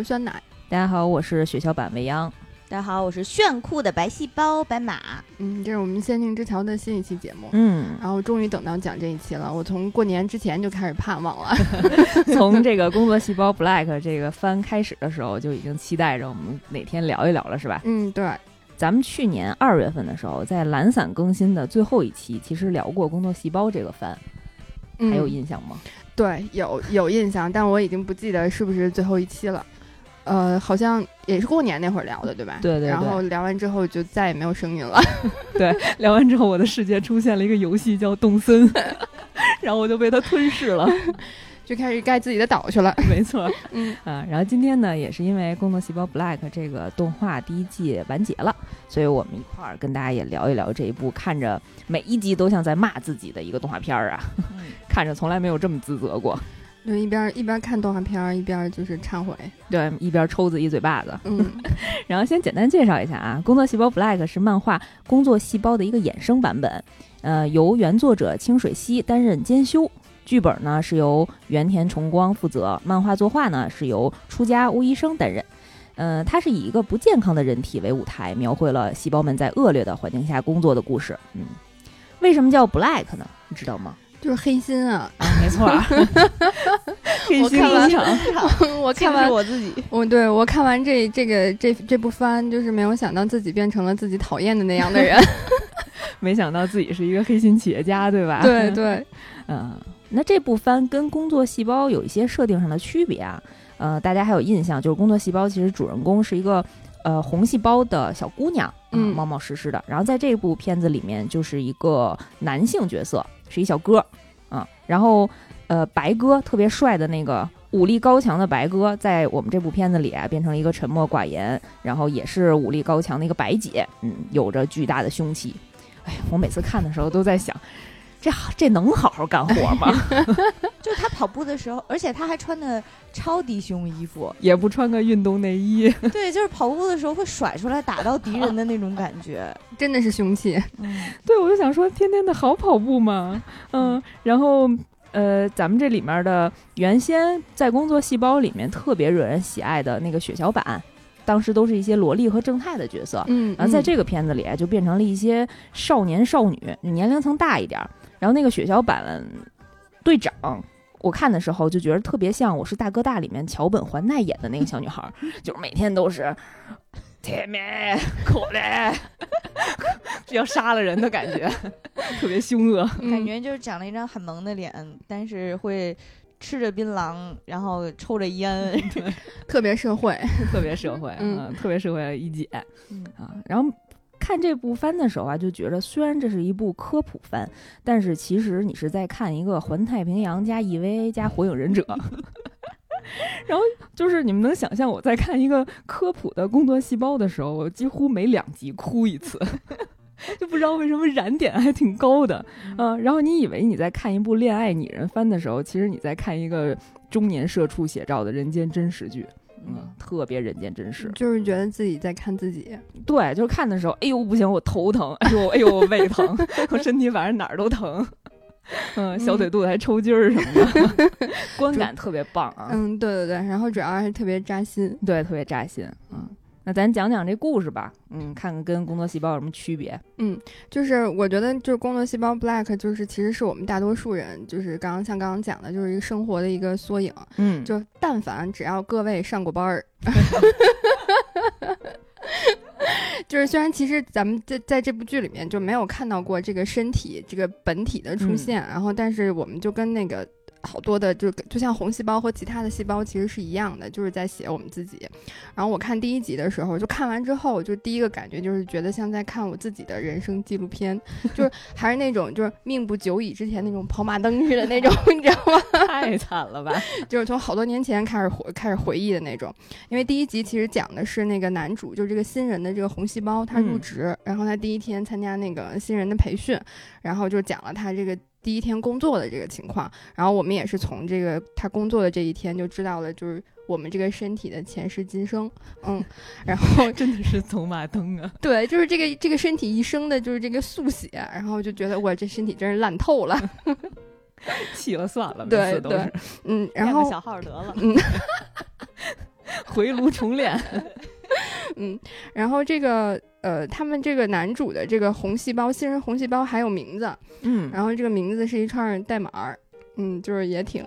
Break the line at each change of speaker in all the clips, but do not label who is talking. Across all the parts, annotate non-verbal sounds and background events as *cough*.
是酸奶。
大家好，我是血小板未央。
大家好，我是炫酷的白细胞白马。
嗯，这是我们仙境之桥的新一期节目。
嗯，
然后终于等到讲这一期了。我从过年之前就开始盼望了。*laughs*
从这个工作细胞 Black 这个番开始的时候，就已经期待着我们哪天聊一聊了，是吧？
嗯，对。
咱们去年二月份的时候，在懒散更新的最后一期，其实聊过工作细胞这个番，还有印象吗？
对，有有印象，但我已经不记得是不是最后一期了。呃，好像也是过年那会儿聊的，对吧？
对对。
然后聊完之后就再也没有声音了。*laughs*
对，聊完之后我的世界出现了一个游戏叫动森，*laughs* 然后我就被它吞噬了，*laughs*
就开始盖自己的岛去了。
没错，嗯啊。然后今天呢，也是因为《工作细胞 Black》这个动画第一季完结了，所以我们一块儿跟大家也聊一聊这一部看着每一集都像在骂自己的一个动画片儿啊，看着从来没有这么自责过。
就一边一边看动画片儿，一边就是忏悔，
对，一边抽自己嘴巴子。
嗯，*laughs*
然后先简单介绍一下啊，《工作细胞 Black》是漫画《工作细胞》的一个衍生版本，呃，由原作者清水希担任监修，剧本呢是由原田崇光负责，漫画作画呢是由出家巫医生担任。呃，它是以一个不健康的人体为舞台，描绘了细胞们在恶劣的环境下工作的故事。嗯，为什么叫 Black 呢？你知道吗？
就是黑心啊！
啊，没错，*laughs* 黑心
一
场。
我看完 *laughs*
我自己，
我对我看完这这个这这部番，就是没有想到自己变成了自己讨厌的那样的人。*laughs*
没想到自己是一个黑心企业家，对吧？
对对，
嗯，那这部番跟工作细胞有一些设定上的区别啊。呃，大家还有印象，就是工作细胞其实主人公是一个呃红细胞的小姑娘，嗯，冒冒失失的。然后在这部片子里面，就是一个男性角色。是一小哥，嗯，然后，呃，白哥特别帅的那个武力高强的白哥，在我们这部片子里啊，变成了一个沉默寡言，然后也是武力高强的一个白姐，嗯，有着巨大的凶器。哎，我每次看的时候都在想。这这能好好干活吗？*laughs*
就他跑步的时候，而且他还穿的超低胸衣服，*laughs*
也不穿个运动内衣。
对，就是跑步的时候会甩出来打到敌人的那种感觉，*laughs*
真的是凶器。
嗯，对，我就想说，天天的好跑步吗。嗯，然后呃，咱们这里面的原先在工作细胞里面特别惹人喜爱的那个血小板，当时都是一些萝莉和正太的角色。
嗯，
然后在这个片子里就变成了一些少年少女，年龄层大一点。然后那个血小板队长，我看的时候就觉得特别像《我是大哥大》里面桥本环奈演的那个小女孩，就是每天都是甜蜜可怜，*laughs* 就要杀了人的感觉，特别凶恶，
感觉就是长了一张很萌的脸，但是会吃着槟榔，然后抽着烟，*laughs*
特别社会，
特别社会，嗯，特别社会一姐，啊，然后。看这部番的时候啊，就觉得虽然这是一部科普番，但是其实你是在看一个《环太平洋》加 EVA 加《火影忍者》。*laughs* 然后就是你们能想象我在看一个科普的工作细胞的时候，我几乎每两集哭一次，*laughs* 就不知道为什么燃点还挺高的。嗯，然后你以为你在看一部恋爱拟人番的时候，其实你在看一个中年社畜写照的人间真实剧。嗯，特别人间真实，
就是觉得自己在看自己。
对，就是看的时候，哎呦不行，我头疼，哎呦 *laughs* 哎呦我胃疼，我 *laughs* 身体反正哪儿都疼，*laughs* 嗯，小腿肚子还抽筋儿什么的，观感特别棒啊。
嗯，对对对，然后主要还特别扎心，
对，特别扎心，嗯。那咱讲讲这故事吧，嗯，看看跟工作细胞有什么区别。
嗯，就是我觉得，就是工作细胞 Black，就是其实是我们大多数人，就是刚刚像刚刚讲的，就是一个生活的一个缩影。
嗯，
就但凡只要各位上过班儿 *laughs* *laughs* 就是虽然其实咱们在在这部剧里面就没有看到过这个身体这个本体的出现，然后但是我们就跟那个。好多的，就就像红细胞和其他的细胞其实是一样的，就是在写我们自己。然后我看第一集的时候，就看完之后，就第一个感觉就是觉得像在看我自己的人生纪录片，*laughs* 就是还是那种就是命不久矣之前那种跑马灯似的那种，你知道吗？*laughs*
太惨了吧！
就是从好多年前开始回开始回忆的那种。因为第一集其实讲的是那个男主，就是这个新人的这个红细胞，他入职，然后他第一天参加那个新人的培训，然后就讲了他这个。第一天工作的这个情况，然后我们也是从这个他工作的这一天就知道了，就是我们这个身体的前世今生，嗯，*laughs* 然后 *laughs*
真的是走马灯啊，*laughs*
对，就是这个这个身体一生的就是这个速写，然后就觉得我这身体真是烂透了，
弃了算了，
对对，嗯，然后
小号得了，
嗯。
回炉重练。
嗯，然后这个呃，他们这个男主的这个红细胞，新人红细胞还有名字，
嗯，
然后这个名字是一串代码儿，嗯，就是也挺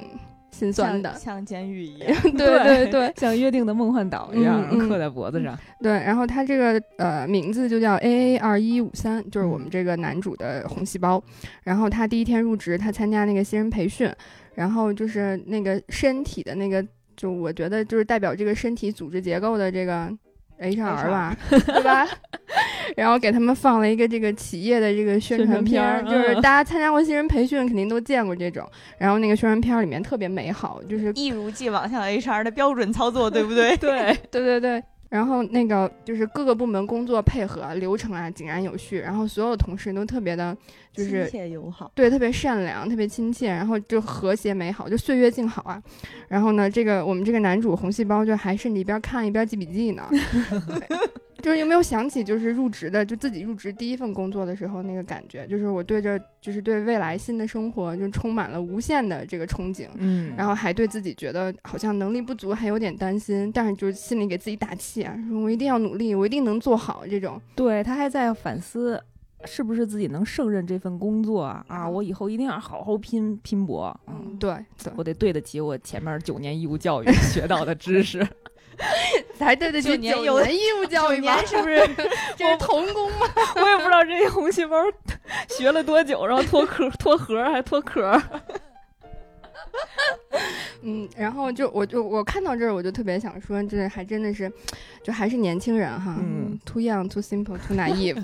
心酸的，
像监狱一 *laughs* 样，
对对对，
像约定的梦幻岛一样刻在脖子上。
对，然后他这个呃名字就叫 A A 二一五三，就是我们这个男主的红细胞。然后他第一天入职，他参加那个新人培训，然后就是那个身体的那个，就我觉得就是代表这个身体组织结构的这个。H R 吧，*laughs* 对吧？*laughs* 然后给他们放了一个这个企业的这个宣传片儿，就是大家参加过新人培训，肯定都见过这种。然后那个宣传片里面特别美好，就是
一如既往像 H R 的标准操作，对不对？*laughs*
对，
对对对。然后那个就是各个部门工作配合流程啊井然有序，然后所有同事都特别的，就是
亲切友好，
对，特别善良，特别亲切，然后就和谐美好，就岁月静好啊。然后呢，这个我们这个男主红细胞就还甚至一边看一边记笔记呢。*laughs* 就是有没有想起，就是入职的，就自己入职第一份工作的时候那个感觉，就是我对着，就是对未来新的生活就充满了无限的这个憧憬，
嗯，
然后还对自己觉得好像能力不足，还有点担心，但是就是心里给自己打气啊，说我一定要努力，我一定能做好这种。
对他还在反思，是不是自己能胜任这份工作啊？啊我以后一定要好好拼拼搏，
嗯，对，
我得对得起我前面九年义务教育 *laughs* 学到的知识。*laughs*
才对得起九
年义
务教育
年是不是？*laughs*
这是童工吗？
我也不知道这些红细胞学了多久，然后脱壳、脱核还脱壳。
嗯，然后就我就我看到这儿，我就特别想说，这还真的是，就还是年轻人哈，
嗯
，too young, too simple, too naive。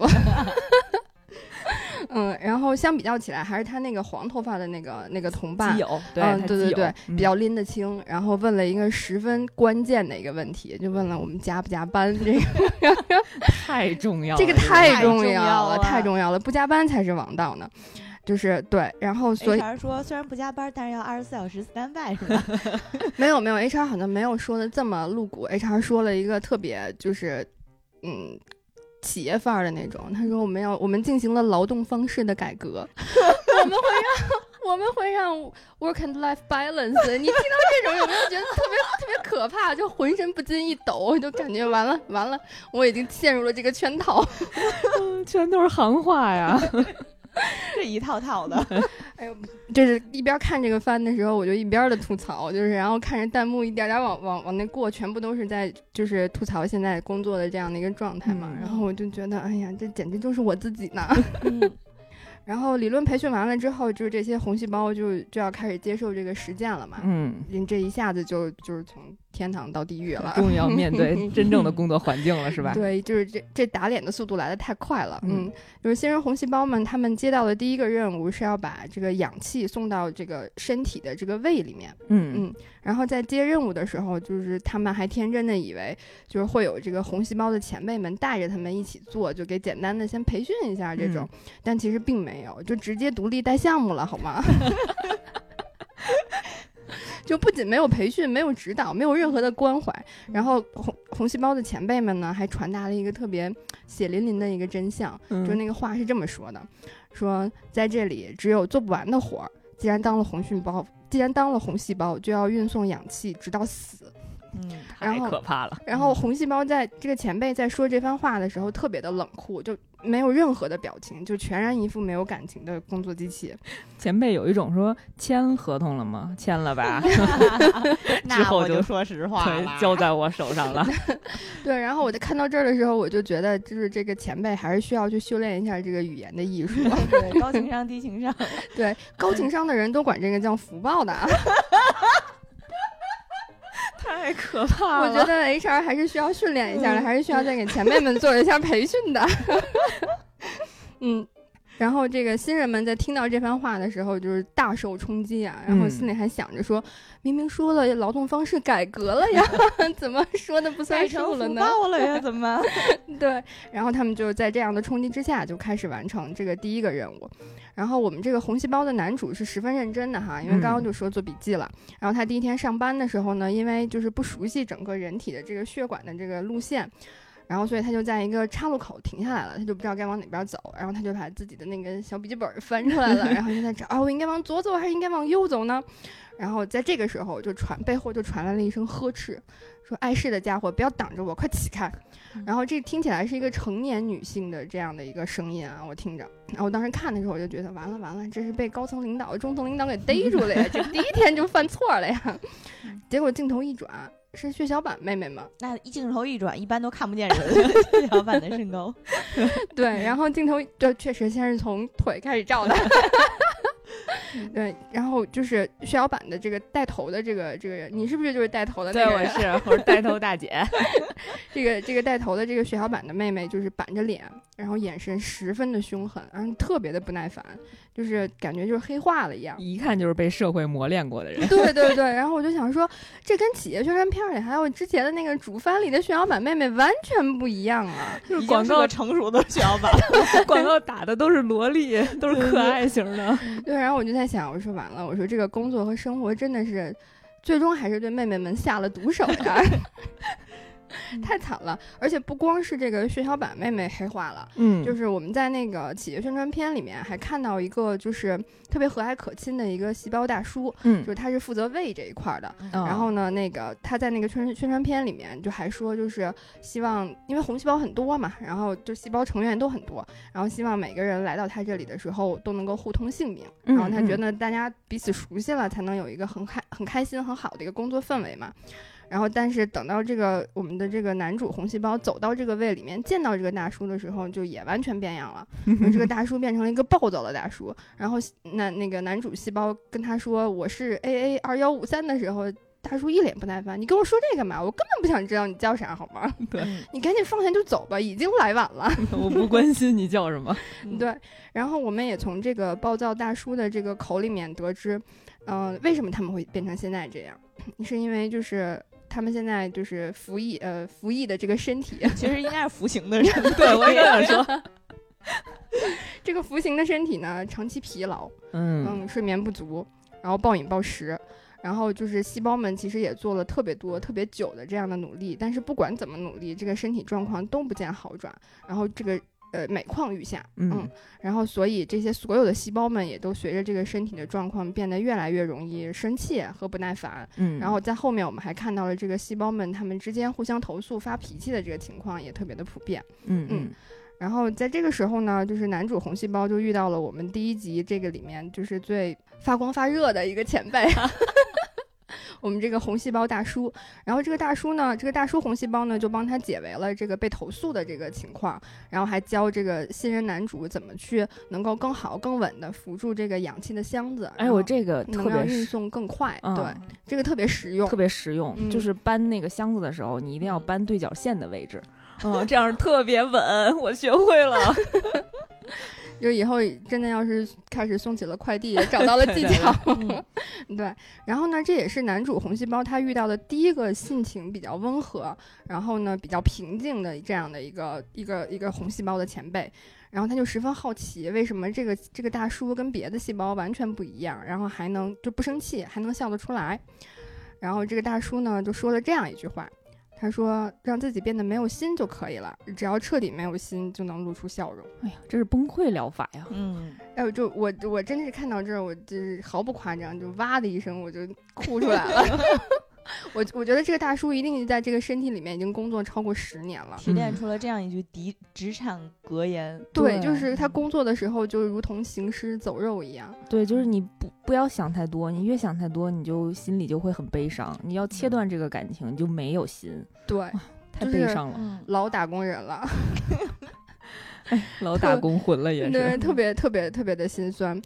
嗯，然后相比较起来，还是他那个黄头发的那个那个同伴，
嗯，
对对对，比较拎得清。然后问了一个十分关键的一个问题，就问了我们加不加班这个，*laughs*
太重要，
这个太
重
要
了，
太重要了，不加班才是王道呢。就是对，然后所以
HR 说虽然不加班，但是要二十四小时 stand by 是吧？*laughs*
没有没有，HR 好像没有说的这么露骨，HR 说了一个特别就是嗯。企业范儿的那种，他说我们要我们进行了劳动方式的改革，*laughs* 我们会让我们会让 work and life balance。你听到这种有没有觉得特别特别可怕？就浑身不禁一抖，就感觉完了完了，我已经陷入了这个圈套，*laughs*
全都是行话呀。*laughs*
这一套套的，*laughs*
哎呦，就是一边看这个番的时候，我就一边的吐槽，就是然后看着弹幕一点点往往往那过，全部都是在就是吐槽现在工作的这样的一个状态嘛，然后我就觉得，哎呀，这简直就是我自己呢。*laughs* 然后理论培训完了之后，就是这些红细胞就就要开始接受这个实践了嘛，
嗯，
这一下子就就是从。天堂到地狱了，
终于要面对 *laughs* 真正的工作环境了，是吧？
对，就是这这打脸的速度来的太快了。嗯，就是新人红细胞们，他们接到的第一个任务是要把这个氧气送到这个身体的这个胃里面。
嗯
嗯，然后在接任务的时候，就是他们还天真的以为，就是会有这个红细胞的前辈们带着他们一起做，就给简单的先培训一下这种，但其实并没有，就直接独立带项目了，好吗？*laughs* 就不仅没有培训，没有指导，没有任何的关怀，然后红红细胞的前辈们呢，还传达了一个特别血淋淋的一个真相，就那个话是这么说的：说在这里只有做不完的活儿，既然当了红细胞，既然当了红细胞，就要运送氧气直到死。
嗯，
太可怕了。
然后红细胞在这个前辈在说这番话的时候，特别的冷酷，就没有任何的表情，就全然一副没有感情的工作机器。*laughs*
前辈有一种说签合同了吗？签了吧。*laughs* *laughs*
那我就说实话
了，交在我手上了。
对，然后我在看到这儿的时候，我就觉得，就是这个前辈还是需要去修炼一下这个语言的艺术。
对，高情商低情商。
对，高情商的人都管这个叫福报的。
太可怕
了！我觉得 HR 还是需要训练一下的，还是需要再给前辈们做一下培训的。*laughs* 嗯。然后这个新人们在听到这番话的时候，就是大受冲击啊，然后心里还想着说，明明说了劳动方式改革了呀，*laughs* 怎么说的不算数了呢？
到了呀，*laughs* 怎么？
对，然后他们就在这样的冲击之下，就开始完成这个第一个任务。然后我们这个红细胞的男主是十分认真的哈，因为刚刚就说做笔记了。然后他第一天上班的时候呢，因为就是不熟悉整个人体的这个血管的这个路线。然后所以他就在一个岔路口停下来了，他就不知道该往哪边走，然后他就把自己的那个小笔记本翻出来了，然后就在找啊，我应该往左走还是应该往右走呢？然后在这个时候就传背后就传来了一声呵斥，说碍事的家伙不要挡着我，快起开！然后这听起来是一个成年女性的这样的一个声音啊，我听着，然后我当时看的时候我就觉得完了完了，这是被高层领导、中层领导给逮住了呀，这第一天就犯错了呀。结果镜头一转。是血小板妹妹吗？
那一镜头一转，一般都看不见人血小板的身高。*laughs*
对，然后镜头就确实先是从腿开始照的。*laughs* 对，然后就是血小板的这个带头的这个这个人，你是不是就是带头的？
对，我 *laughs* 是，我是带头大姐。
这个这个带头的这个血小板的妹妹，就是板着脸，然后眼神十分的凶狠，然后特别的不耐烦，就是感觉就是黑化了一样，
一看就是被社会磨练过的人。
对对对，*laughs* 然后我就想说，这跟企业宣传片里还有之前的那个主番里的血小板妹妹完全不一样啊，*laughs*
就是
广告
成熟的血小板，
广告打的都是萝莉，都是可爱型的。*laughs*
对，然后我就在想，我说完了，我说这个工作和生活真的是，最终还是对妹妹们下了毒手呀。太惨了，而且不光是这个血小板妹妹黑化了，嗯，就是我们在那个企业宣传片里面还看到一个就是特别和蔼可亲的一个细胞大叔，嗯，就是他是负责胃这一块的，然后呢，那个他在那个宣宣传片里面就还说，就是希望因为红细胞很多嘛，然后就细胞成员都很多，然后希望每个人来到他这里的时候都能够互通姓名，然后他觉得大家彼此熟悉了，才能有一个很开很开心很好的一个工作氛围嘛。然后，但是等到这个我们的这个男主红细胞走到这个胃里面，见到这个大叔的时候，就也完全变样了。*laughs* 这个大叔变成了一个暴躁的大叔。然后，那那个男主细胞跟他说：“我是 A A 二幺五三”的时候，大叔一脸不耐烦：“你跟我说这干嘛？我根本不想知道你叫啥，好吗？*laughs*
对
你赶紧放下就走吧，已经来晚了。*laughs*
我不关心你叫什么。
对。然后，我们也从这个暴躁大叔的这个口里面得知，嗯，为什么他们会变成现在这样？*coughs* 是因为就是。他们现在就是服役，呃，服役的这个身体，*laughs*
其实应该是服刑的人。*laughs*
对我也想说，*laughs*
这个服刑的身体呢，长期疲劳，嗯嗯，睡眠不足，然后暴饮暴食，然后就是细胞们其实也做了特别多、特别久的这样的努力，但是不管怎么努力，这个身体状况都不见好转，然后这个。呃，每况愈下，嗯，然后所以这些所有的细胞们也都随着这个身体的状况变得越来越容易生气和不耐烦，嗯，然后在后面我们还看到了这个细胞们他们之间互相投诉发脾气的这个情况也特别的普遍，嗯嗯，然后在这个时候呢，就是男主红细胞就遇到了我们第一集这个里面就是最发光发热的一个前辈。*laughs* 我们这个红细胞大叔，然后这个大叔呢，这个大叔红细胞呢，就帮他解围了这个被投诉的这个情况，然后还教这个新人男主怎么去能够更好、更稳的扶住这个氧气的箱子。
哎，我这个特别
运送更快，对，这个特别实用，
特别实用。就是搬那个箱子的时候，你一定要搬对角线的位置，*laughs* 嗯，这样特别稳。我学会了。*laughs*
就以后真的要是开始送起了快递，找 *laughs* 到了技巧，*laughs* 对。然后呢，这也是男主红细胞他遇到的第一个性情比较温和，然后呢比较平静的这样的一个一个一个红细胞的前辈。然后他就十分好奇，为什么这个这个大叔跟别的细胞完全不一样，然后还能就不生气，还能笑得出来。然后这个大叔呢就说了这样一句话。他说：“让自己变得没有心就可以了，只要彻底没有心，就能露出笑容。”
哎呀，这是崩溃疗法呀！
嗯，哎，就我我真是看到这儿，我就是毫不夸张，就哇的一声，我就哭出来了。*laughs* 我我觉得这个大叔一定在这个身体里面已经工作超过十年了，
提炼出了这样一句职职场格言。
对，就是他工作的时候就如同行尸走肉一样。
对，就是你不不要想太多，你越想太多，你就心里就会很悲伤。你要切断这个感情，你就没有心。
对，
太悲伤了，
老打工人了，
老打工混了也是，
对，特别特别特别的心酸。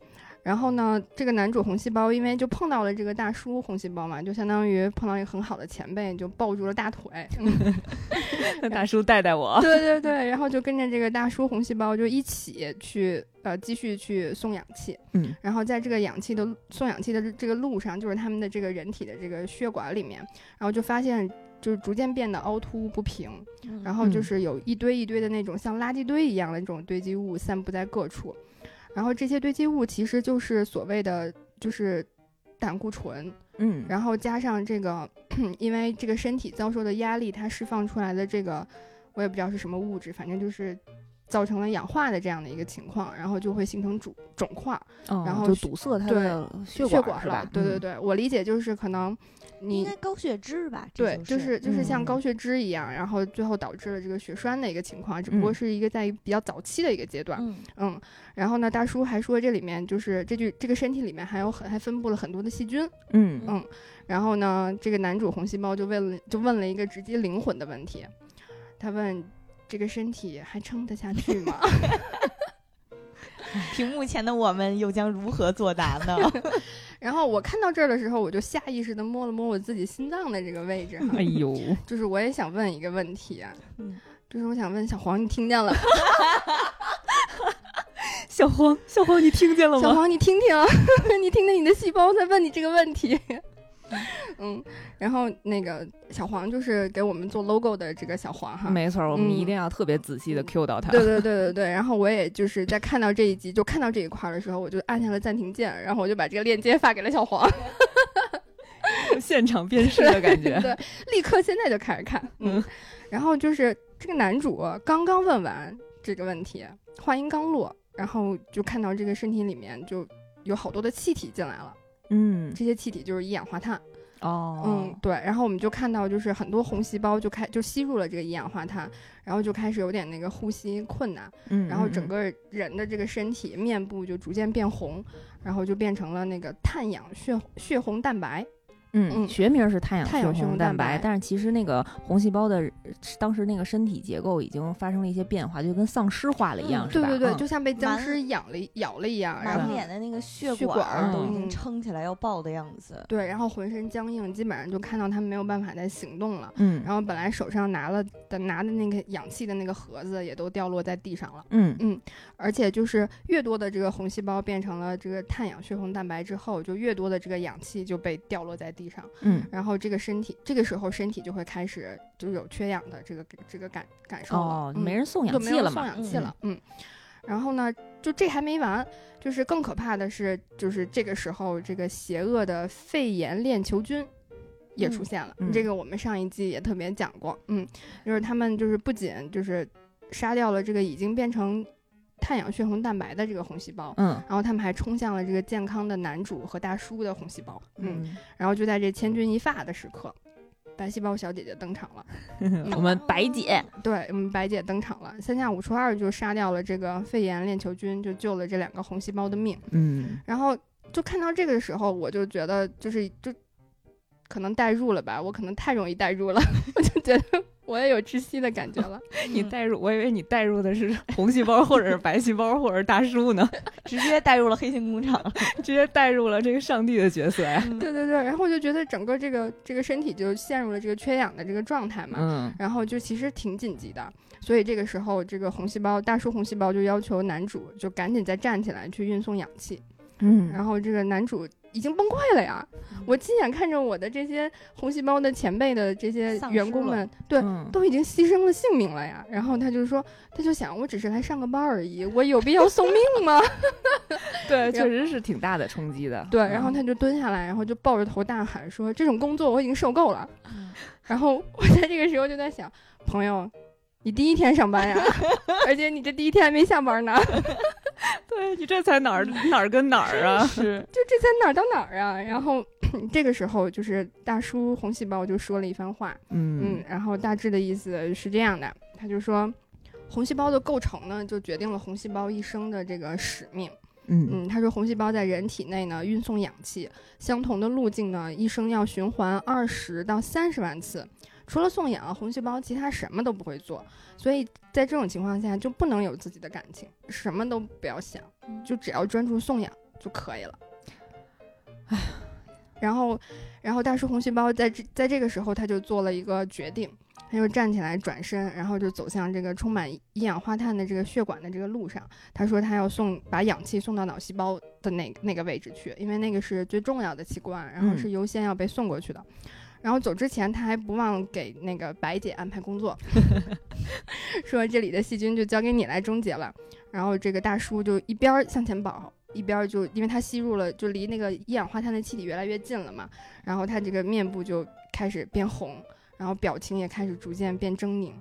然后呢，这个男主红细胞因为就碰到了这个大叔红细胞嘛，就相当于碰到一个很好的前辈，就抱住了大腿。*laughs*
那大叔带带我。
对对对，然后就跟着这个大叔红细胞就一起去呃继续去送氧气。嗯。然后在这个氧气的送氧气的这个路上，就是他们的这个人体的这个血管里面，然后就发现就是逐渐变得凹凸不平，然后就是有一堆一堆的那种像垃圾堆一样的这种堆积物散布在各处。然后这些堆积物其实就是所谓的就是胆固醇，嗯，然后加上这个，*coughs* 因为这个身体遭受的压力，它释放出来的这个我也不知道是什么物质，反正就是造成了氧化的这样的一个情况，然后就会形成肿肿块，然后
就堵塞它的
血
管是吧？
对对对，我理解就是可能你
应该高血脂吧？
对，
就
是就是像高血脂一样，然后最后导致了这个血栓的一个情况，只不过是一个在比较早期的一个阶段。嗯，然后呢，大叔还说这里面就是这具这个身体里面还有很还分布了很多的细菌。
嗯
嗯，然后呢，这个男主红细胞就问了就问了一个直击灵魂的问题，他问。这个身体还撑得下去吗？*laughs*
屏幕前的我们又将如何作答呢？*laughs*
然后我看到这儿的时候，我就下意识的摸了摸我自己心脏的这个位置。
哎呦，
就是我也想问一个问题啊，就是我想问小黄，你听见了吗？*laughs*
小黄，小黄，你听见了吗？
小黄，你听听，你听听你的细胞在问你这个问题。*laughs* 嗯，然后那个小黄就是给我们做 logo 的这个小黄哈，
没错，我们一定要特别仔细的 Q 到他。
对对对对对。然后我也就是在看到这一集，就看到这一块的时候，我就按下了暂停键，然后我就把这个链接发给了小黄，*laughs*
现场鞭尸的感觉。
对，立刻现在就开始看。嗯，*laughs* 然后就是这个男主刚刚问完这个问题，话音刚落，然后就看到这个身体里面就有好多的气体进来了。
嗯，
这些气体就是一氧化碳。
哦，
嗯，对，然后我们就看到，就是很多红细胞就开就吸入了这个一氧化碳，然后就开始有点那个呼吸困难，
嗯，
然后整个人的这个身体面部就逐渐变红，然后就变成了那个碳氧血血红蛋白。
嗯，学名是
太
阳血红
蛋
白，但是其实那个红细胞的当时那个身体结构已经发生了一些变化，就跟丧尸化了一样，
是吧？对对
对，
就像被僵尸咬了咬了一样，然后
脸的那个
血
管都已经撑起来要爆的样子。
对，然后浑身僵硬，基本上就看到他们没有办法再行动了。
嗯，
然后本来手上拿了的拿的那个氧气的那个盒子也都掉落在地上了。
嗯
嗯，而且就是越多的这个红细胞变成了这个碳氧血红蛋白之后，就越多的这个氧气就被掉落在地上。
嗯，
然后。然后这个身体，这个时候身体就会开始就有缺氧的这个这个感感受了，
哦，没人送氧
气
了嘛，
送氧气了，嗯。然后呢，就这还没完，就是更可怕的是，就是这个时候这个邪恶的肺炎链球菌也出现了。这个我们上一季也特别讲过，嗯，就是他们就是不仅就是杀掉了这个已经变成。碳氧血红蛋白的这个红细胞，
嗯，
然后他们还冲向了这个健康的男主和大叔的红细胞，嗯，然后就在这千钧一发的时刻，白细胞小姐姐登场了，*laughs*
我们白姐，
对，我们白姐登场了，三下五除二就杀掉了这个肺炎链球菌，就救了这两个红细胞的命，
嗯，
然后就看到这个时候，我就觉得就是就可能代入了吧，我可能太容易代入了，*laughs* 我就觉得。我也有窒息的感觉了。*laughs*
你带入，我以为你带入的是红细胞，或者是白细胞，或者是大叔呢，*laughs*
直接带入了黑心工厂，*laughs*
直接带入了这个上帝的角色呀。
对对对，然后我就觉得整个这个这个身体就陷入了这个缺氧的这个状态嘛。
嗯。
然后就其实挺紧急的，所以这个时候这个红细胞大叔红细胞就要求男主就赶紧再站起来去运送氧气。
嗯。
然后这个男主。已经崩溃了呀！我亲眼看着我的这些红细胞的前辈的这些员工们，对，都已经牺牲了性命了呀。然后他就说，他就想，我只是来上个班而已，我有必要送命吗？*laughs*
对，*laughs* 确实是挺大的冲击的。
对，然后他就蹲下来，然后就抱着头大喊说：“这种工作我已经受够了。”然后我在这个时候就在想，朋友。你第一天上班呀，*laughs* 而且你这第一天还没下班呢。*laughs*
对你这才哪儿哪儿跟哪儿啊？*laughs*
是，就这才哪儿到哪儿啊？然后这个时候就是大叔红细胞就说了一番话，
嗯
嗯，然后大致的意思是这样的，他就说，红细胞的构成呢，就决定了红细胞一生的这个使命。
嗯
嗯，他说红细胞在人体内呢运送氧气，相同的路径呢，一生要循环二十到三十万次。除了送养，红细胞其他什么都不会做，所以在这种情况下就不能有自己的感情，什么都不要想，就只要专注送养就可以了。唉，然后，然后大叔红细胞在这在这个时候他就做了一个决定，他就站起来转身，然后就走向这个充满一氧化碳的这个血管的这个路上。他说他要送把氧气送到脑细胞的那那个位置去，因为那个是最重要的器官，然后是优先要被送过去的。然后走之前，他还不忘给那个白姐安排工作，*laughs* 说这里的细菌就交给你来终结了。然后这个大叔就一边向前跑，一边就因为他吸入了，就离那个一氧化碳的气体越来越近了嘛。然后他这个面部就开始变红，然后表情也开始逐渐变狰狞。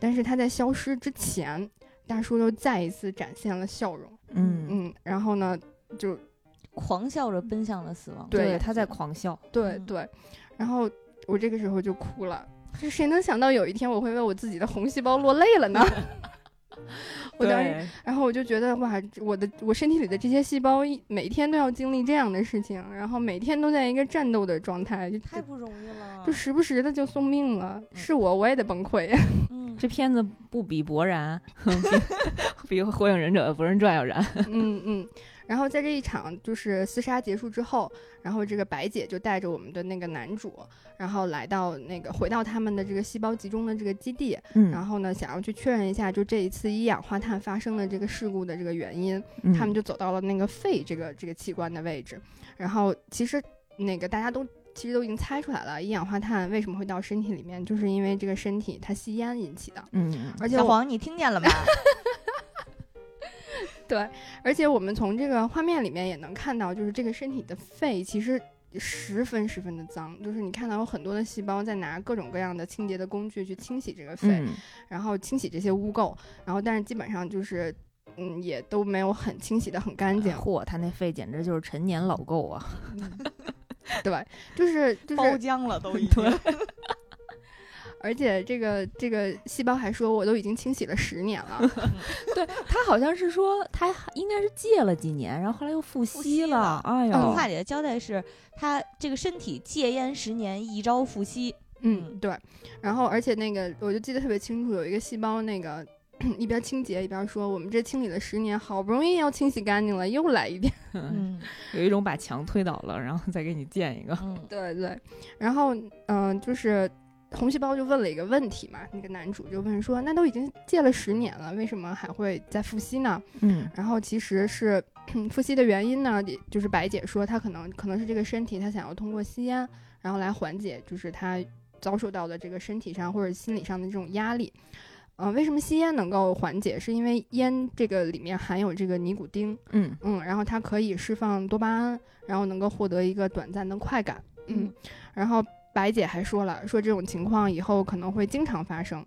但是他在消失之前，大叔又再一次展现了笑容。
嗯
嗯，然后呢，就
狂笑着奔向了死亡。
对
他在狂笑。
嗯
对对，然后我这个时候就哭了。这谁能想到有一天我会为我自己的红细胞落泪了呢？*laughs* 我当时，然后我就觉得哇，我的我身体里的这些细胞一每天都要经历这样的事情，然后每天都在一个战斗的状态，就
太不容易了。
就时不时的就送命了。是我，我也得崩溃。*laughs*
嗯，
这片子不比《博然》比 *laughs* 比《火影忍者博人传》要燃。
嗯嗯。然后在这一场就是厮杀结束之后，然后这个白姐就带着我们的那个男主，然后来到那个回到他们的这个细胞集中的这个基地，
嗯
然后呢想要去确认一下，就这一次一氧化碳发生的这个事故的这个原因。
嗯
他们就走到了那个肺这个这个器官的位置，然后其实那个大家都其实都已经猜出来了，一氧化碳为什么会到身体里面，就是因为这个身体它吸烟引起的。
嗯，
而且
小黄，你听见了吗？*laughs*
对，而且我们从这个画面里面也能看到，就是这个身体的肺其实十分十分的脏，就是你看到有很多的细胞在拿各种各样的清洁的工具去清洗这个肺，
嗯
然后清洗这些污垢，然后但是基本上就是。嗯，也都没有很清洗的很干净，
嚯，他那肺简直就是陈年老垢啊！*laughs*
对，就是就是
包浆了都已经。*laughs*
而且这个这个细胞还说，我都已经清洗了十年了。*laughs* *laughs*
对他好像是说他应该是戒了几年，然后后来又复
复
吸
吸了
哎呦，
动画里的交代是，他这个身体戒烟十年，一朝复吸。
嗯，对。然后，而且那个我就记得特别清楚，有一个细胞那个一边清洁一边说：“我们这清理了十年，好不容易要清洗干净了，又来一遍。*laughs*
有一种把墙推倒了，然后再给你建一个。
嗯”
对对。然后，嗯、就是红细胞就问了一个问题嘛，那个男主就问说：“那都已经戒了十年了，为什么还会再复吸呢？”
嗯
然后其实是复吸的原因呢，也就是白姐说她可能可能是这个身体，她想要通过吸烟，然后来缓解就是她遭受到的这个身体上或者心理上的这种压力。呃，为什么吸烟能够缓解？是因为烟这个里面含有这个尼古丁，
嗯
嗯，然后它可以释放多巴胺，然后能够获得一个短暂的快感，嗯，然后白姐还说了，说这种情况以后可能会经常发生。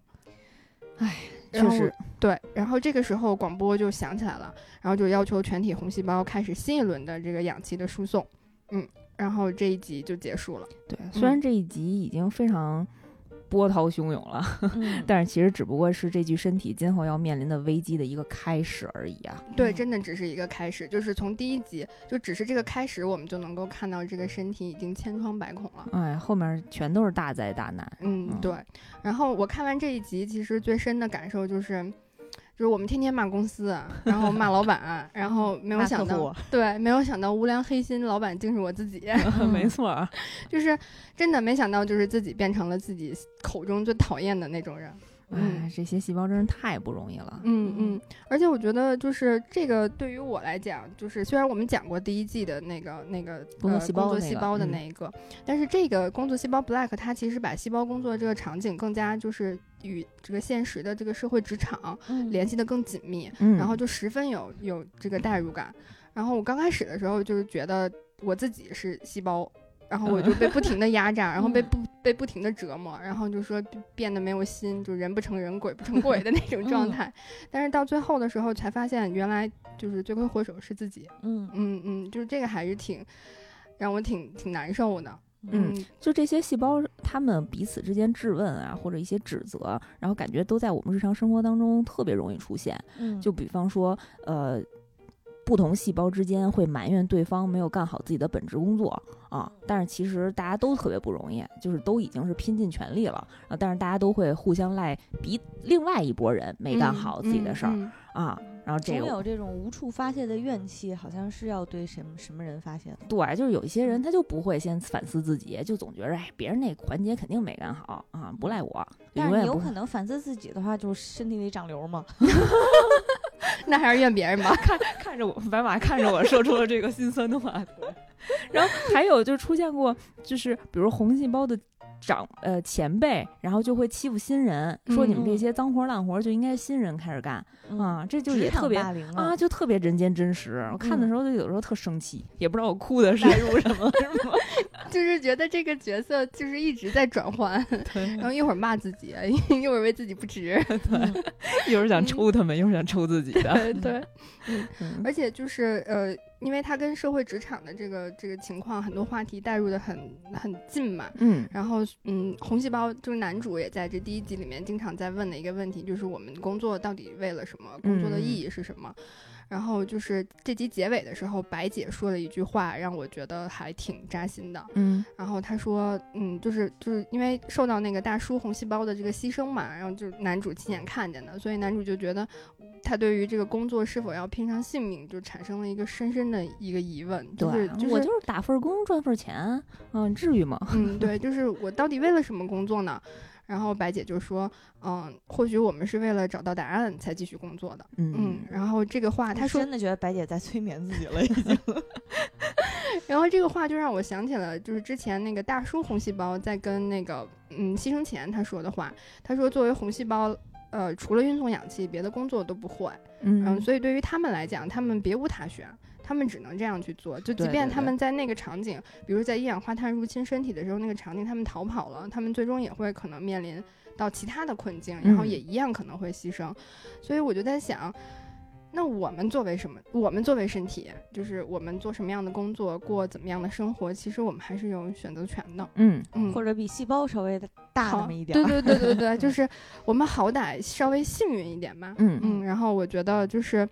唉，确实，
对，然后这个时候广播就响起来了，然后就要求全体红细胞开始新一轮的这个氧气的输送，嗯，然后这一集就结束了。
对，虽然这一集已经非常波涛汹涌了，*laughs*
嗯，
但是其实只不过是这具身体今后要面临的危机的一个开始而已啊。
对，
嗯
真的只是一个开始，就是从第一集就只是这个开始，我们就能够看到这个身体已经千疮百孔了。
哎，后面全都是大灾大难。嗯，
嗯对。然后我看完这一集，其实最深的感受就是，就是我们天天骂公司，啊然后骂老板，然后没有想到，对，没有想到无良黑心老板竟是我自己。*laughs* *laughs*
没 *laughs* 错儿，
就是真的没想到，就是自己变成了自己口中最讨厌的那种人。嗯
哎，这些细胞真是太不容易了。
嗯嗯，而且我觉得就是这个对于我来讲，就是虽然我们讲过第一季的那个那个
工作
呃
细胞那个
工作细胞的
嗯
那一个，但是这个工作细胞 Black 它其实把细胞工作这个场景更加就是与这个现实的这个社会职场
嗯
联系的更紧密，
嗯，
然后就十分有有这个代入感。然后我刚开始的时候就是觉得我自己是细胞，然后我就被不停的压榨，然后被不被不停的折磨，然后就说变得没有心，就人不成人，鬼不成鬼的那种状态。但是到最后的时候才发现，原来就是罪魁祸首是自己。
嗯
嗯嗯，就是这个还是挺让我挺挺难受的。
嗯就这些细胞，他们彼此之间质问啊，或者一些指责，然后感觉都在我们日常生活当中特别容易出现。
嗯，
就比方说，呃，不同细胞之间会埋怨对方没有干好自己的本职工作啊，但是其实大家都特别不容易，就是都已经是拼尽全力了啊，但是大家都会互相赖比另外一拨人没干好自己的事儿、
嗯嗯
啊，然后这个
总有这种无处发泄的怨气，好像是要对什么什么人发泄的。
对，就是有一些人他就不会先反思自己，就总觉着哎，别人那环节肯定没干好啊，不赖我，
但是你有可能反思自己的话，就是身体里长瘤嘛。*laughs* *laughs* *laughs* *laughs*
那还是怨别人吧。*laughs*
看看着我，白马看着我说出了这个心酸的话。然后还有就出现过，就是比如红细胞的长呃前辈，然后就会欺负新人，说你们这些脏活烂活就应该新人开始干啊，这就也特别啊，就特别人间真实。我看的时候就有时候特生气，也不知道我哭的是
入什么？*laughs* *laughs*
就是觉得这个角色就是一直在转换，然后一会儿骂自己，*laughs* 一会儿为自己不值，
对，一会儿想抽他们，一会儿想抽自己的，
对，嗯，而且就是呃。因为他跟社会职场的这个这个情况，很多话题带入的很很近嘛，
嗯，
然后嗯，红细胞就是男主也在这第一集里面经常在问的一个问题，就是我们工作到底为了什么？工作的意义是什么？然后就是这集结尾的时候，白姐说了一句话，让我觉得还挺扎心的。
嗯，
然后她说，嗯，就是就是因为受到那个大叔红细胞的这个牺牲嘛，然后就男主亲眼看见的，所以男主就觉得他对于这个工作是否要拼上性命，就产生了一个深深的一个疑问。对，
我就是打份工赚份钱，嗯，至于吗？
嗯，对，*laughs* 就是我到底为了什么工作呢？然后白姐就说：“嗯，或许我们是为了找到答案才继续工作的。”嗯，然后这个话，他说
真的觉得白姐在催眠自己了，已经。*laughs*
然后这个话就让我想起了，就是之前那个大叔红细胞在跟那个嗯牺牲前他说的话。他说：“作为红细胞，呃，除了运送氧气，别的工作都不会。嗯，所以对于他们来讲，他们别无他选。”他们只能这样去做，就即便他们在那个场景，比如在一氧化碳入侵身体的时候，那个场景他们逃跑了，他们最终也会可能面临到其他的困境，然后也一样可能会牺牲。所以我就在想，那我们作为什么？我们作为身体，就是我们做什么样的工作，过怎么样的生活，其实我们还是有选择权的。
嗯
嗯，
或者比细胞稍微的大那么一点。
对对对对对，*laughs* 就是我们好歹稍微幸运一点吧。嗯嗯，然后我觉得就是。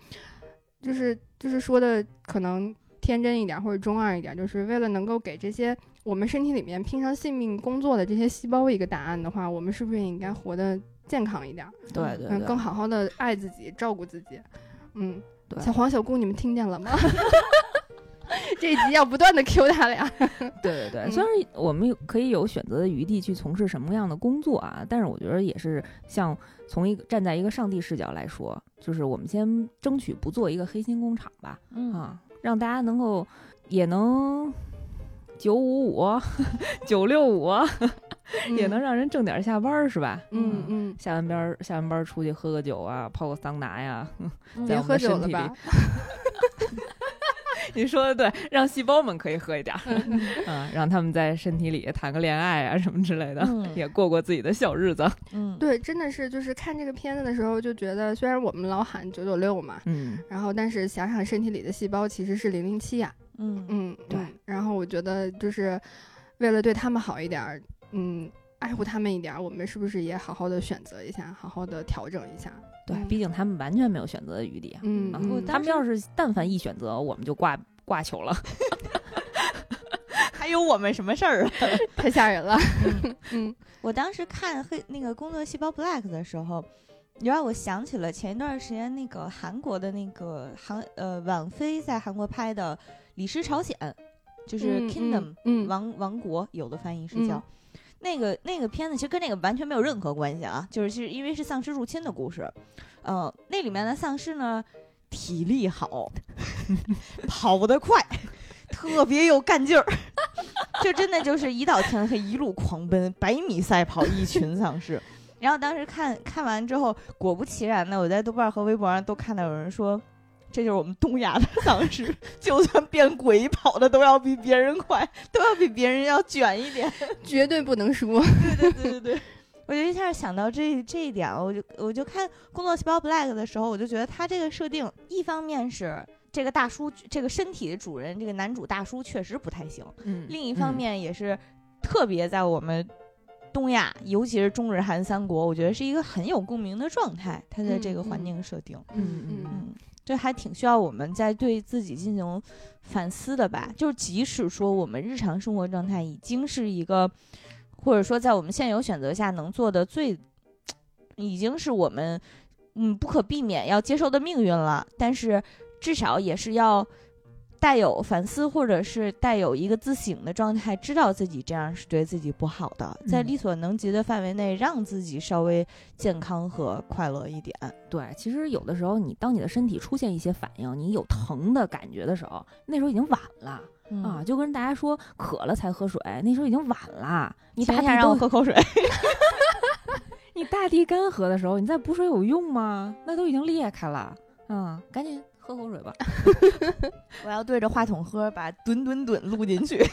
就是就是说的可能天真一点或者中二一点，就是为了能够给这些我们身体里面拼上性命工作的这些细胞一个答案的话，我们是不是也应该活得健康一点？
对对，
更好好的爱自己，照顾自己。嗯，小黄小姑，你们听见了吗？*laughs* *laughs* 这一集要不断的 Q 他俩。*laughs*
对对对，虽然我们可以有选择的余地去从事什么样的工作啊，但是我觉得也是像从一个站在一个上帝视角来说，就是我们先争取不做一个黑心工厂吧，啊，让大家能够也能九五五、*laughs* 九六五，也能让人挣点下班是吧？
嗯嗯，
下完班下完班出去喝个酒啊，泡个桑拿呀，
别喝酒了吧。
你说的对，让细胞们可以喝一点儿，*laughs* 嗯，让他们在身体里谈个恋爱啊什么之类的，也过过自己的小日子。
嗯，
对，真的是，就是看这个片子的时候就觉得，虽然我们老喊九九六嘛，
嗯，
然后但是想想身体里的细胞其实是零零七呀，
嗯
嗯，
对。
然后我觉得就是为了对他们好一点，嗯，爱护他们一点，我们是不是也好好的选择一下，好好的调整一下？
对，毕竟他们完全没有选择的余地啊。
嗯，
他们要是但凡一选择，我们就挂挂球了。*laughs*
还有我们什么事儿啊？*laughs*
太吓人了。嗯，
我当时看黑那个工作细胞 Black 的时候，你让我想起了前一段时间那个韩国的那个韩呃网飞在韩国拍的《李氏朝鲜》，就是 Kingdom，
嗯，
王王国，有的翻译是叫。那个那个片子其实跟那个完全没有任何关系啊，就是其实因为是丧尸入侵的故事，呃，那里面的丧尸呢体力好，*laughs* 跑得快，特别有干劲儿，*laughs* 就真的就是一到天黑一路狂奔，百米赛跑一群丧尸。*laughs* 然后当时看看完之后，果不其然的，我在豆瓣和微博上都看到有人说。这就是我们东亚的 *laughs* 丧尸，就算变鬼跑的都要比别人快，都要比别人要卷一点，*laughs*
绝对不能输。
对对对对对，*laughs* 我就一下想到这这一点，我就我就看《工作细胞 Black》的时候，我就觉得他这个设定，一方面是这个大叔这个身体的主人，这个男主大叔确实不太行，
嗯，
另一方面也是特别在我们东亚，尤其是中日韩三国，我觉得是一个很有共鸣的状态，他的这个环境设定，
嗯嗯
嗯。这还挺需要我们在对自己进行反思的吧？就是即使说我们日常生活状态已经是一个，或者说在我们现有选择下能做的最，已经是我们嗯不可避免要接受的命运了。但是至少也是要带有反思或者是带有一个自省的状态，知道自己这样是对自己不好的，在力所能及的范围内，让自己稍微健康和快乐一点。
对，其实有的时候，你当你的身体出现一些反应，你有疼的感觉的时候，那时候已经晚了啊！就跟大家说渴了才喝水，那时候已经晚了。
你等一下让我喝口水。*laughs*
你大地干涸的时候，你再补水有用吗？那都已经裂开了。嗯，赶紧喝口水吧。*laughs*
我要对着话筒喝，把“吨吨吨”录进去。*laughs*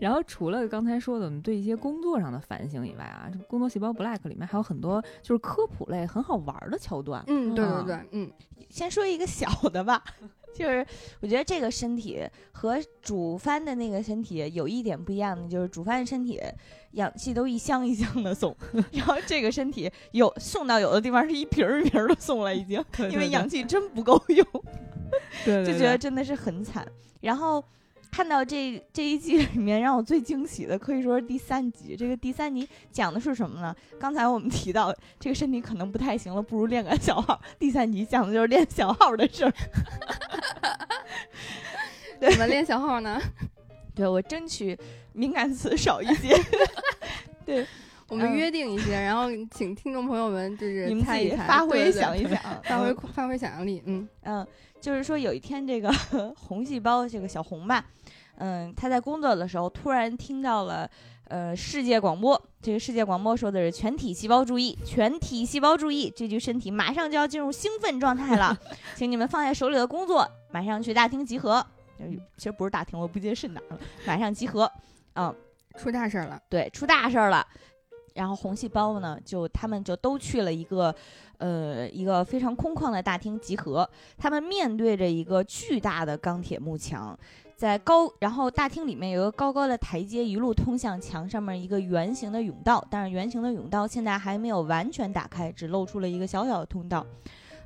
然后除了刚才说的我们对一些工作上的反省以外啊，《工作细胞 Black》里面还有很多就是科普类很好玩的桥段。
嗯，对对对，嗯，
先说一个小的吧。*laughs* 就是我觉得这个身体和主番的那个身体有一点不一样的，就是主番的身体氧气都一箱一箱的送，然后这个身体有送到有的地方是一瓶一瓶的送了，已经，因为氧气真不够用，就觉得真的是很惨。然后。看到这这一季里面让我最惊喜的，可以说是第三集。这个第三集讲的是什么呢？刚才我们提到这个身体可能不太行了，不如练个小号。第三集讲的就是练小号的事儿。*laughs*
怎么练小号呢？
对我争取敏感词少一些。*laughs* 对
我们约定一些，然后请听众朋友们就是
你们
自己
发挥想一想，
发挥发挥想象力。嗯
嗯，就是说有一天这个 *laughs* 红细胞这个小红吧。嗯，他在工作的时候突然听到了，呃，世界广播。这个世界广播说的是“全体细胞注意，全体细胞注意”，这具身体马上就要进入兴奋状态了，*laughs* 请你们放下手里的工作，马上去大厅集合。其实不是大厅，我不记得是哪了。马上集合，嗯，
出大事了。
对，出大事了。然后红细胞呢，就他们就都去了一个，呃，一个非常空旷的大厅集合。他们面对着一个巨大的钢铁幕墙。在高，然后大厅里面有一个高高的台阶，一路通向墙上面一个圆形的甬道，但是圆形的甬道现在还没有完全打开，只露出了一个小小的通道。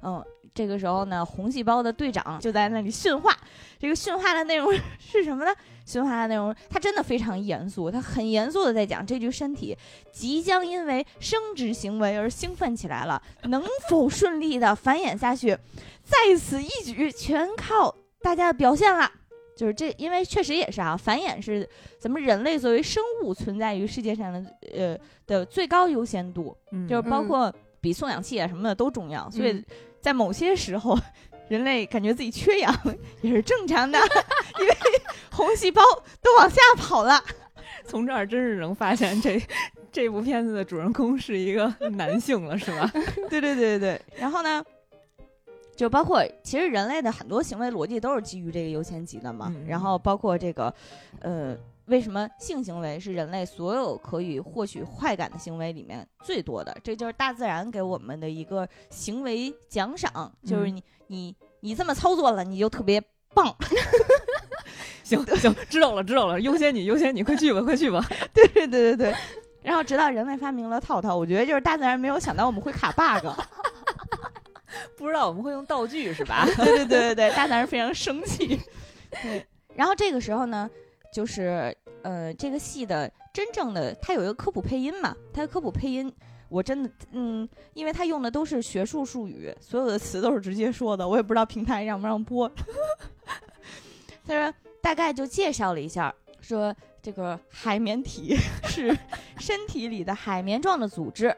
嗯，这个时候呢，红细胞的队长就在那里训话。这个训话的内容 *laughs* 是什么呢？训话的内容，他真的非常严肃，他很严肃的在讲这具身体即将因为生殖行为而兴奋起来了，能否顺利的繁衍下去，在此一举全靠大家的表现了。就是这，因为确实也是啊，繁衍是咱们人类作为生物存在于世界上的呃的最高优先度，就是包括比送氧气啊什么的都重要。所以在某些时候，*laughs* 人类感觉自己缺氧 *laughs* 也是正常的，*laughs* 因为红细胞都往下跑了。
从这儿真是能发现这这部片子的主人公是一个男性了，是吧？
对对对对对。然后呢？就包括，其实人类的很多行为逻辑都是基于这个优先级的嘛。然后包括这个，呃，为什么性行为是人类所有可以获取快感的行为里面最多的？这就是大自然给我们的一个行为奖赏，就是你你你这么操作了，你就特别棒。*laughs*
行行，知道了知道了，优先你优先你，快去吧快去吧。*laughs*
对对对对对。然后直到人类发明了套套，我觉得就是大自然没有想到我们会卡 bug。*laughs*
不知道我们会用道具是吧？
对对对对对，大自然非常生气。对，然后这个时候呢，就是呃，这个戏的真正的它有一个科普配音嘛，它的科普配音我真的嗯，因为它用的都是学术术语，所有的词都是直接说的，我也不知道平台让不让播。*laughs* 他说大概就介绍了一下，说这个海绵体 *laughs* 是身体里的海绵状的组织，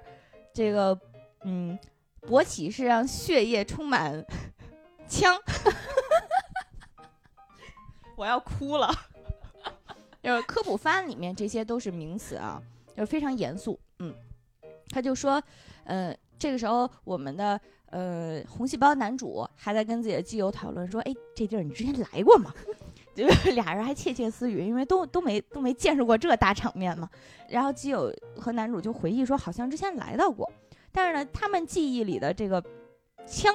这个嗯。勃起是让血液充满 *laughs* 枪，我要哭了。就是科普番里面这些都是名词啊，就非常严肃。嗯，他就说，呃，这个时候我们的呃红细胞男主还在跟自己的基友讨论说，哎，这地儿你之前来过吗？*laughs* 就俩人还窃窃私语，因为都都没都没见识过这大场面嘛。然后基友和男主就回忆说，好像之前来到过。但是呢，他们记忆里的这个枪，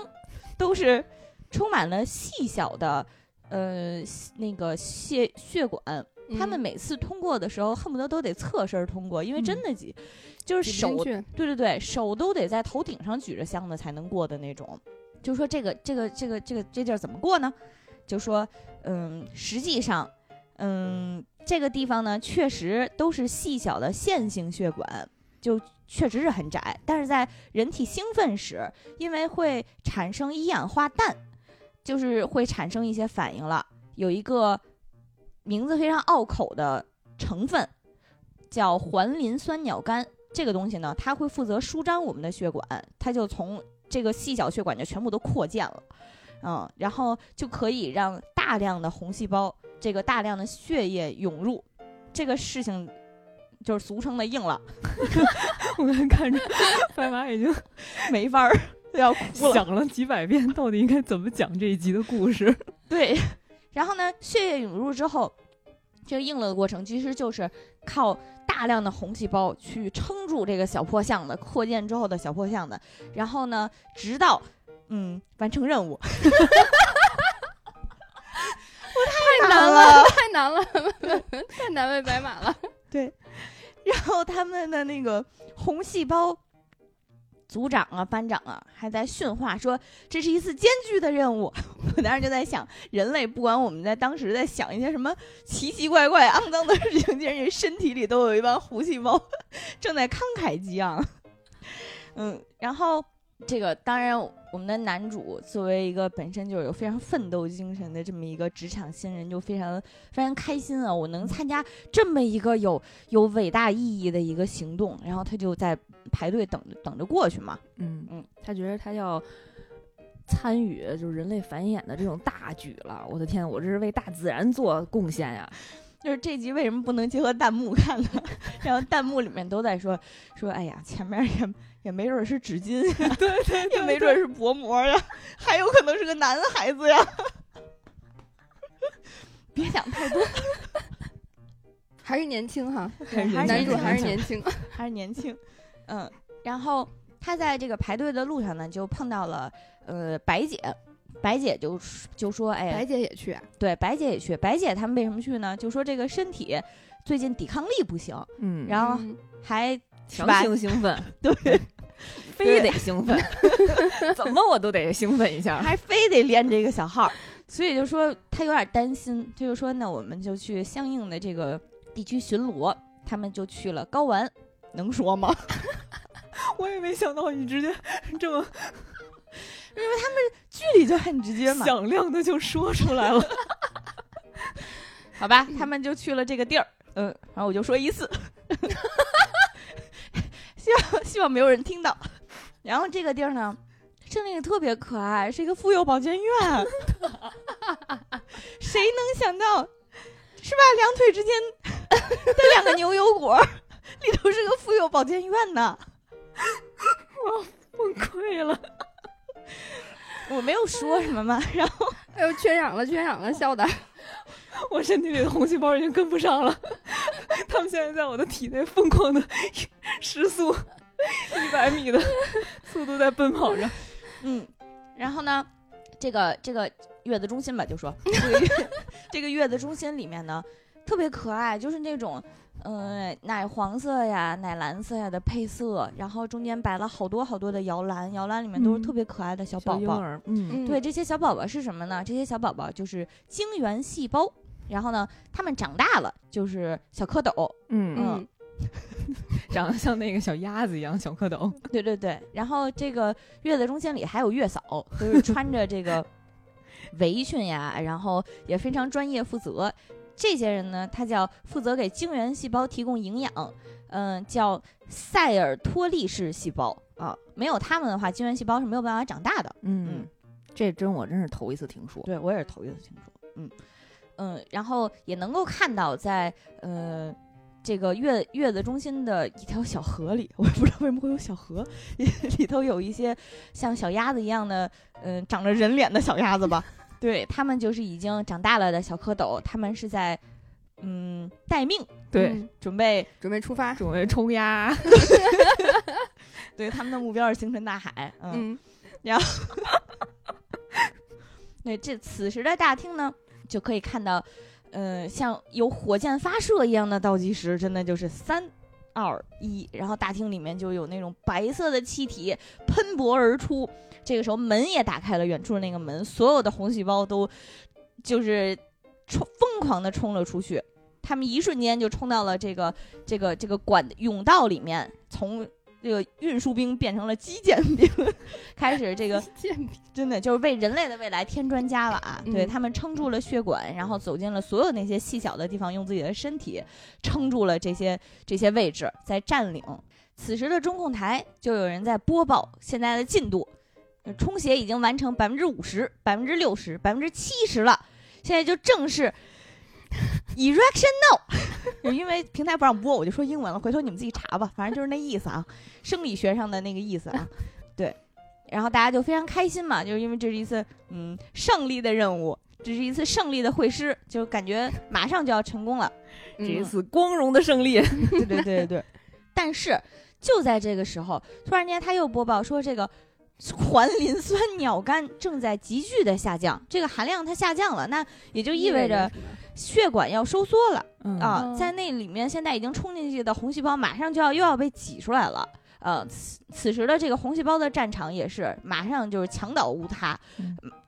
都是充满了细小的，呃，那个血血管。他们每次通过的时候，恨不得都得侧身通过，因为真的挤，就是手，对对对，手都得在头顶上举着箱子才能过的那种。就说这个这个这个这个这地儿怎么过呢？就说，嗯，实际上，嗯，这个地方呢，确实都是细小的线性血管。就确实是很窄。但是在人体兴奋时，因为会产生一氧化氮，就是会产生一些反应了。有一个名字非常拗口的成分，叫环磷酸鸟苷。这个东西呢，它会负责舒张我们的血管，它就从这个细小血管就全部都扩建了，嗯，然后就可以让大量的红细胞，这个大量的血液涌入。这个事情就是俗称的硬了。*laughs*
我刚看着白马已经 *laughs*
没法儿 *laughs* 要哭了，
想了几百遍，到底应该怎么讲这一集的故事？
对，然后呢，血液涌入之后，这个硬了的过程其实就是靠。大量的红细胞去撑住这个小破巷子扩建之后的小破巷子，然后呢，直到嗯完成任务。
我太难了，太难了，*laughs* *laughs* 太难为白马了。*laughs*
对，然后他们的那个红细胞。组长啊，班长啊，还在训话说这是一次艰巨的任务。*laughs* 我当时就在想，人类不管我们在当时在想一些什么奇奇怪怪、肮脏的事情，竟然身体里都有一帮狐细胞 *laughs* 正在慷慨激昂。嗯，然后。这个当然，我们的男主作为一个本身就是有非常奋斗精神的这么一个职场新人，就非常非常开心啊！我能参加这么一个有有伟大意义的一个行动，然后他就在排队等着等着过去嘛。
嗯嗯，他觉得他要参与就是人类繁衍的这种大举了。我的天，我这是为大自然做贡献呀！*laughs*
就是这集为什么不能结合弹幕看呢？*laughs* 然后弹幕里面都在说说，哎呀，前面也。也没准是纸巾，*laughs*
对对，*laughs*
也没准是薄膜呀，还有可能是个男孩子呀。*laughs* 别想太多，
还是年轻哈，
男
主还是年轻，
还是年轻。嗯，然后他在这个排队的路上呢，就碰到了呃白姐，白姐就就说：“哎，
白姐也去？
对，白姐也去。白姐他们为什么去呢？就说这个身体最近抵抗力不行，
嗯，
然后还
强行兴奋，
对。” *laughs*
非得兴奋，*laughs* 怎么我都得兴奋一下，
还非得练这个小号，*laughs* 所以就说他有点担心，他就说那我们就去相应的这个地区巡逻，他们就去了高玩，能说吗？
我也没想到你直接这么，
因为他们距离就很直接嘛，
响亮的就说出来了，
好吧，他们就去了这个地儿，嗯，然后我就说一次。希望 *laughs* 希望没有人听到。然后这个地儿呢，真的特别可爱，是一个妇幼保健院。*laughs* 谁能想到，是吧？两腿之间 *laughs* 的两个牛油果里头是个妇幼保健院呢！
我崩溃了。
我没有说什么嘛。然后，
哎呦，缺氧了，缺氧了，笑的。
我身体里的红细胞已经跟不上了，*laughs* 他们现在在我的体内疯狂的时 *laughs* 速一百米的速度在奔跑着。*laughs*
嗯，然后呢，这个这个月子中心吧，就说这个月这个月子中心里面呢特别可爱，就是那种嗯奶黄色呀、奶蓝色呀的配色，然后中间摆了好多好多的摇篮，摇篮里面都是特别可爱的
小
宝宝。
嗯，
对，这些小宝宝是什么呢？这些小宝宝就是精原细胞。然后呢，他们长大了就是小蝌蚪，
嗯嗯，长得像那个小鸭子一样小蝌蚪。
对对对。然后这个月子中心里还有月嫂，就是穿着这个 *laughs* 围裙呀，然后也非常专业负责。这些人呢，他叫负责给精原细胞提供营养，嗯，叫塞尔托利式细胞啊。没有他们的话，精原细胞是没有办法长大的。
嗯，这真我真是头一次听说。
对我也是头一次听说。嗯。嗯，然后也能够看到，在呃这个月月子中心的一条小河里，我也不知道为什么会有小河，*laughs* 里头有一些像小鸭子一样的，嗯，长着人脸的小鸭子吧。*laughs* 对他们就是已经长大了的小蝌蚪，他们是在嗯待命，
对，
准备
准备出发，
准备冲鸭。*laughs*
对，他们的目标是星辰大海。嗯，然后，那这此时的大厅呢？就可以看到，嗯，像有火箭发射一样的倒计时，真的就是三、二、一，然后大厅里面就有那种白色的气体喷薄而出。这个时候门也打开了，远处那个门，所有的红细胞都就是冲疯狂的冲了出去。他们一瞬间就冲到了这个这个这个管甬道里面，从这个运输兵变成了基建兵，*laughs* 开始这个真的就是为人类的未来添砖加瓦。对
嗯
他们撑住了血管，然后走进了所有那些细小的地方，用自己的身体撑住了这些这些位置，在占领。此时的中控台就有人在播报现在的进度，呃充血已经完成百分之五十、百分之六十、百分之七十了，现在就正式 erection now。*laughs* 因为平台不让播，我就说英文了，回头你们自己查吧，反正就是那意思啊，生理学上的那个意思啊。对，然后大家就非常开心嘛，就是因为这是一次嗯胜利的任务，这是一次胜利的会师，就感觉马上就要成功了。
这一
嗯
次 *laughs* 光荣的胜利，
对对对对对。但是就在这个时候，突然间他又播报说，这个 *laughs* 环磷酸鸟苷正在急剧的下降，这个含量它下降了，那也就意味着血管要收缩了
嗯
啊，
哦
在那里面现在已经冲进去的红细胞马上就要又要被挤出来了。呃，此此时的这个红细胞的战场也是马上就是墙倒屋塌，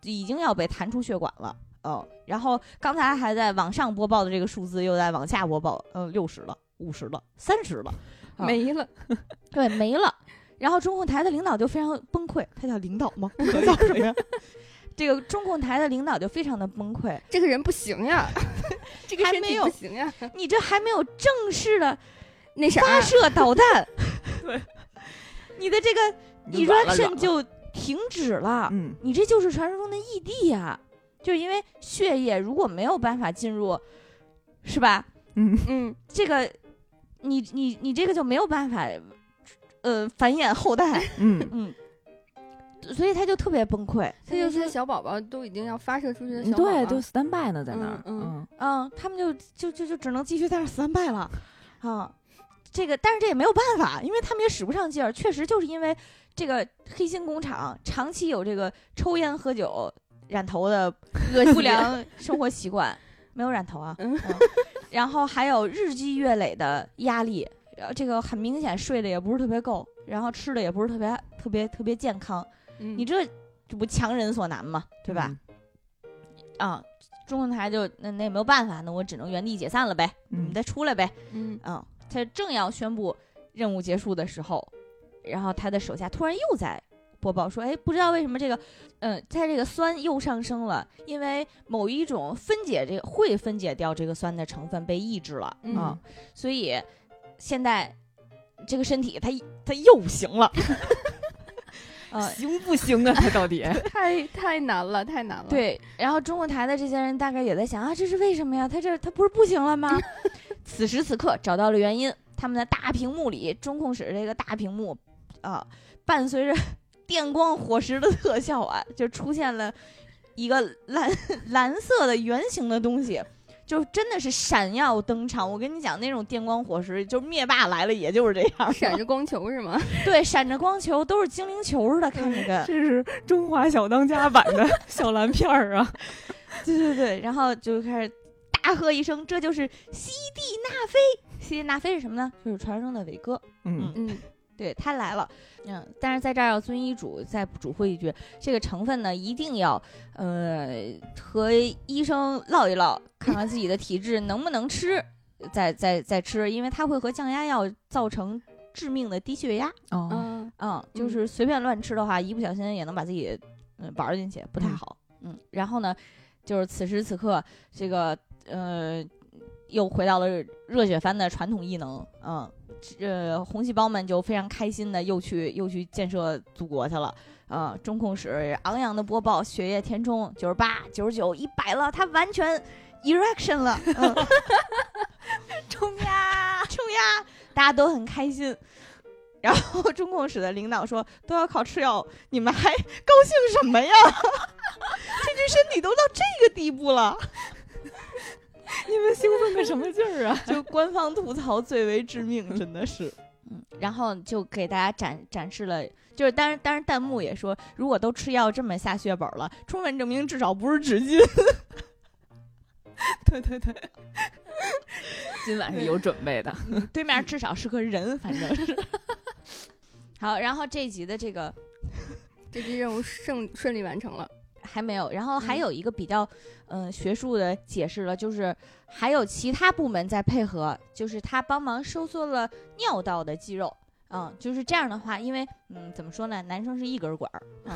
已经要被弹出血管了。哦，然后刚才还在往上播报的这个数字又在往下播报，呃，六十了，五十了，三十了，啊
没了，*laughs*
对，没了。然后中控台的领导就非常崩溃，他叫领导吗？*laughs* 我叫什么呀？*laughs* 这个中控台的领导就非常的崩溃，
这个人不行呀，*laughs* 这个身体
还没有
不行呀，
你这还没有正式的
那啥，
发射导弹，
对，
你的这个
你就软了
erection 就停止了，
嗯
你这就是传说中的异地呀、就是因为血液如果没有办法进入，是吧？
嗯
嗯，
这个你你你这个就没有办法，呃，繁衍后代，
嗯，*laughs*
嗯，所以他就特别崩溃，他就说
小宝宝都已经要发射出去的小宝宝，
对，都 stand by 呢，在那儿，
嗯
嗯。
嗯，他们就就就就只能继续在那儿 stand by 了，啊，这个但是这也没有办法，因为他们也使不上劲儿，确实就是因为这个黑心工厂长期有这个抽烟喝酒染头的 *laughs* 不良生活习惯，没有染头啊，然后还有日积月累的压力，然后这个很明显睡得也不是特别够，然后吃的也不是特别特别特别健康，
嗯
你这这不强人所难嘛，对吧？？啊，中控台就那那也没有办法，那我只能原地解散了呗，你再出来呗。
嗯
啊，他正要宣布任务结束的时候，然后他的手下突然又在播报说，哎，不知道为什么这个，嗯，它这个酸又上升了，因为某一种分解这个会分解掉这个酸的成分被抑制了啊、
嗯
所以现在这个身体它它又不行了。*laughs* 呃，
行不行啊？他到底？*laughs*
太太难了，太难了。，
对，然后中控台的这些人大概也在想啊，这是为什么呀？他这他不是不行了吗？*laughs* 此时此刻找到了原因，他们的大屏幕里，中控室这个大屏幕啊，伴随着电光火石的特效啊，就出现了一个蓝蓝色的圆形的东西。就真的是闪耀登场，我跟你讲，那种电光火石，就灭霸来了，也就是这样，
闪着光球是吗？*laughs*
对，闪着光球，都是精灵球似的，看着跟。
这是中华小当家版的 *laughs* 小蓝片儿啊！*laughs*
对对对，然后就开始大喝一声：“这就是西地纳菲！”西地纳菲是什么呢？就是传说中的伟哥。
嗯
嗯
对他来了，嗯，但是在这儿要遵医嘱，再嘱咐一句，这个成分呢一定要，呃，和医生唠一唠，看看自己的体质能不能吃，再再再吃，因为它会和降压药造成致命的低血压。
哦，
嗯
嗯，就是随便乱吃的话，一不小心也能把自己嗯玩儿进去，不太
嗯
好。嗯，然后呢，就是此时此刻，这个呃，又回到了热血番的传统异能。嗯，呃，红细胞们就非常开心的又去又去建设祖国去了。啊、中控室昂扬的播报，血液填充九十八、九十九、一百了，它完全 erection 了。嗯，*laughs* 冲呀 *laughs* 冲呀，大家都很开心。然后中控室的领导说：“都要靠吃药，你们还高兴什么呀？*laughs* 这具身体都到这个地步了。
你们兴奋个什么劲儿啊？” *laughs*
就官方吐槽最为致命，真的是。嗯，然后就给大家展展示了，就是当然当然弹幕也说，如果都吃药这么下血本了，充分证明至少不是纸巾。*laughs*
对对对，今晚是有准备的。
对面至少是个人，反正是。*laughs* 好，然后这一集的这个
这集任务顺顺利完成了。
还没有。然后还有一个比较嗯学术的解释了，就是还有其他部门在配合，就是他帮忙收缩了尿道的肌肉。嗯，就是这样的话，因为嗯怎么说呢，男生是一根管儿，嗯。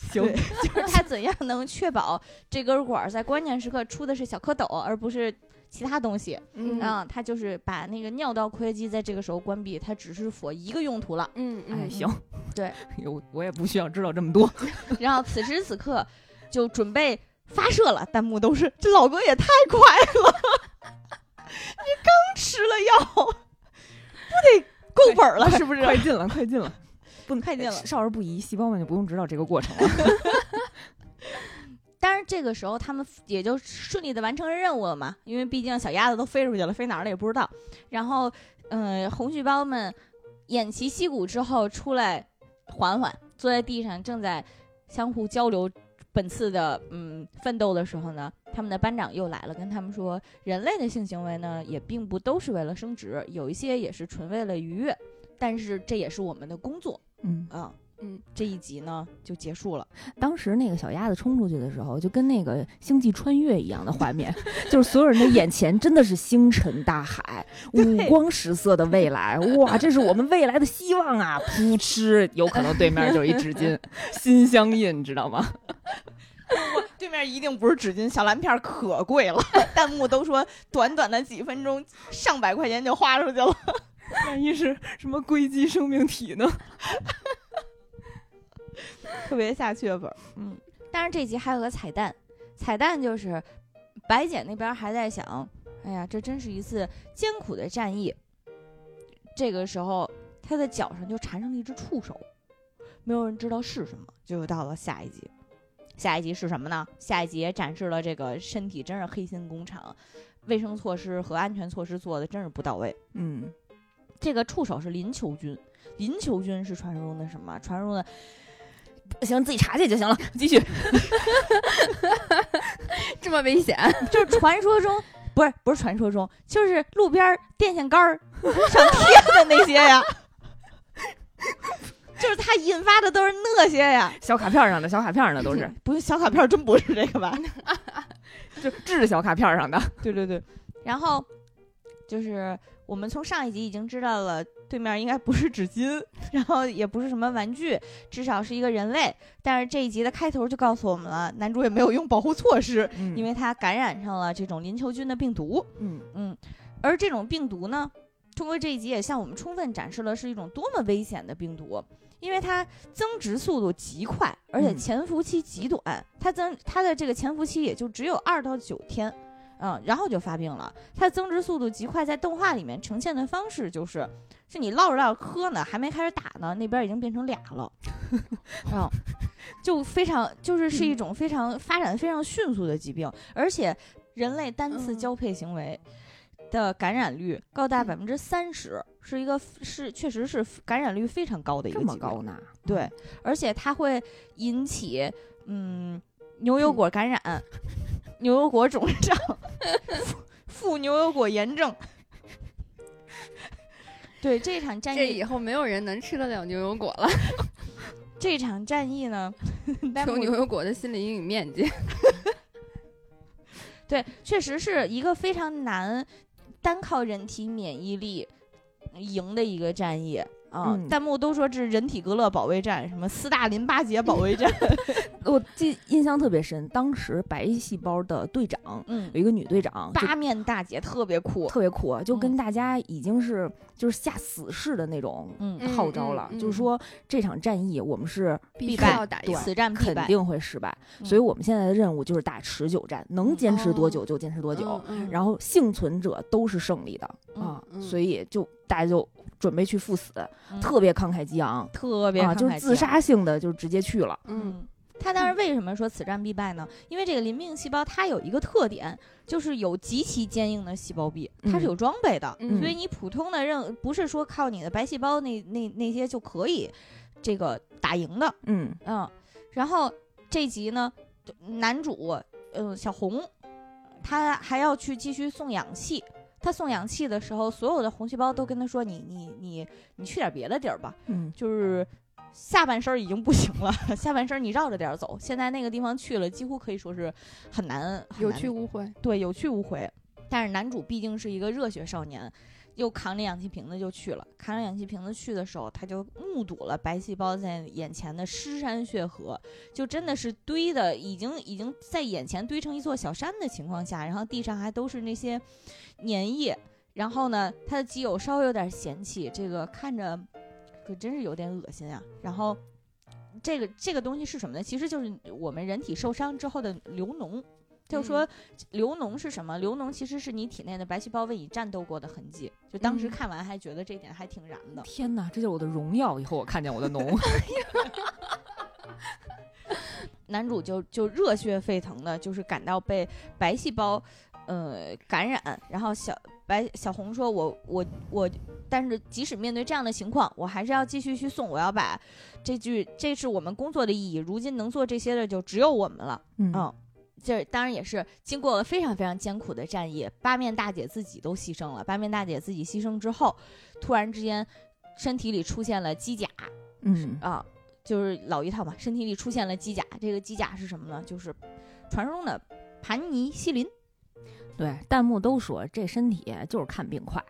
*laughs*
行，
就是他怎样能确保这根管在关键时刻出的是小蝌蚪，而不是其他东西？
嗯，
他就是把那个尿道括约肌在这个时候关闭，它只是否一个用途了。
嗯
哎，行，
对，*laughs*
我我也不需要知道这么多。*laughs*
然后此时此刻就准备发射了，弹幕都是这老哥也太快了，*laughs* 你刚吃了药，不得够本了是不是？
快进了，快进了。不能
快进了，
少儿不宜，细胞们就不用知道这个过程了。
当然，这个时候他们也就顺利的完成了任务了嘛，因为毕竟小鸭子都飞出去了，飞哪儿了也不知道。然后，嗯，红细胞们偃旗息鼓之后出来，缓缓坐在地上，正在相互交流本次的嗯奋斗的时候呢，他们的班长又来了，跟他们说，人类的性行为呢也并不都是为了生殖，有一些也是纯为了愉悦，但是这也是我们的工作。
嗯
啊嗯，这一集呢就结束了。
当时那个小鸭子冲出去的时候，就跟那个星际穿越一样的画面，*laughs* 就是所有人的眼前真的是星辰大海，五光十色的未来，哇，这是我们未来的希望啊！噗嗤，有可能对面就是一纸巾，*laughs* 心相印，知道吗？*laughs*
对面一定不是纸巾，小蓝片可贵了，弹幕都说短短的几分钟，上百块钱就花出去了。
万一是什么硅基生命体呢？
特别下血本。嗯，但是这集还有个彩蛋，彩蛋就是白姐那边还在想，哎呀，这真是一次艰苦的战役。这个时候，她的脚上就缠上了一只触手，没有人知道是什么。就到了下一集，下一集是什么呢？下一集展示了这个身体真是黑心工厂，卫生措施和安全措施做的真是不到位。
嗯。
这个触手是林球菌，林球菌是传说中的什么？传说中的
不行，自己查去就行了。*laughs* 继续，*laughs*
这么危险？*laughs*
就是传说中，不是不是传说中，就是路边电线杆上贴的那些呀，就是它引发的都是那些呀，
小卡片上的小卡片上的都是，
不是小卡片，真不是这个吧？
就治小卡片上的，
对对对，然后就是。我们从上一集已经知道了，对面应该不是纸巾，*laughs* 然后也不是什么玩具，至少是一个人类。但是这一集的开头就告诉我们了，男主也没有用保护措施，因为他感染上了这种淋球菌的病毒。
嗯
嗯，而这种病毒呢，通过这一集也向我们充分展示了是一种多么危险的病毒，因为它增殖速度极快，而且潜伏期极短，它增它的这个潜伏期也就只有二到九天。嗯，然后就发病了。它增殖速度极快，在动画里面呈现的方式就是，是你唠着唠着磕呢，还没开始打呢，那边已经变成俩了。*laughs* 嗯，就非常就是是一种非常发展非常迅速的疾病，而且人类单次交配行为的感染率高达百分之三十，是一个是确实是感染率非常高的一个。这
么高呢？
对，而且它会引起嗯牛油果感染。牛油果肿胀，*laughs* 副牛油果炎症。*laughs* 对这场战役，
这以后没有人能吃得了牛油果了。*laughs*
这场战役呢，
求牛油果的心理阴影面积。
对，确实是一个非常难，单靠人体免疫力赢的一个战役。啊！弹幕都说这是人体格勒保卫战，什么斯大林巴结保卫战。*laughs*
我记印象特别深，当时白细胞的队长，
嗯，
有一个女队长，
八面大姐，特别酷，
特别酷，就跟大家已经是就是下死誓的那种号召了，就是说这场战役我们是
必须要打，
此战
肯定会失败，所以我们现在的任务就是打持久战，能坚持多久就坚持多久，然后幸存者都是胜利的啊，所以就大家就。准备去赴死，特别慷慨激昂，
特别
啊，就是自杀性的，就直接去了。
嗯，他当时为什么说此战必败呢？因为这个临命细胞它有一个特点，就是有极其坚硬的细胞壁，它是有装备的，所以你普通的任不是说靠你的白细胞那那那些就可以这个打赢的。
嗯
嗯，然后这集呢，男主嗯小红，他还要去继续送氧气。他送氧气的时候，所有的红细胞都跟他说：“你你你你去点别的地儿吧。”
嗯，
就是下半身已经不行了，下半身你绕着点走。现在那个地方去了，几乎可以说是很难
有去无回。
对，有去无回。但是男主毕竟是一个热血少年，又扛着氧气瓶子就去了。扛着氧气瓶子去的时候，他就目睹了白细胞在眼前的尸山血河，就真的是堆的已经已经在眼前堆成一座小山的情况下，然后地上还都是那些粘液。然后呢，他的基友稍微有点嫌弃，这个看着可真是有点恶心啊。然后这个这个东西是什么呢？其实就是我们人体受伤之后的流脓。就说流脓是什么？流脓其实是你体内的白细胞为你战斗过的痕迹。就当时看完还觉得这点还挺燃的。
天哪，这就是我的荣耀！以后我看见我的脓，*laughs*
男主就就热血沸腾的，就是感到被白细胞呃感染。然后小白小红说：“我我我，但是即使面对这样的情况，我还是要继续去送。我要把这句，这是我们工作的意义。如今能做这些的就只有我们了。”嗯。这当然也是经过了非常非常艰苦的战役，八面大姐自己都牺牲了。八面大姐自己牺牲之后，突然之间，身体里出现了机甲，
嗯
啊，就是老一套嘛，身体里出现了机甲。这个机甲是什么呢？就是传说中的盘尼西林。
对，弹幕都说这身体就是看病快，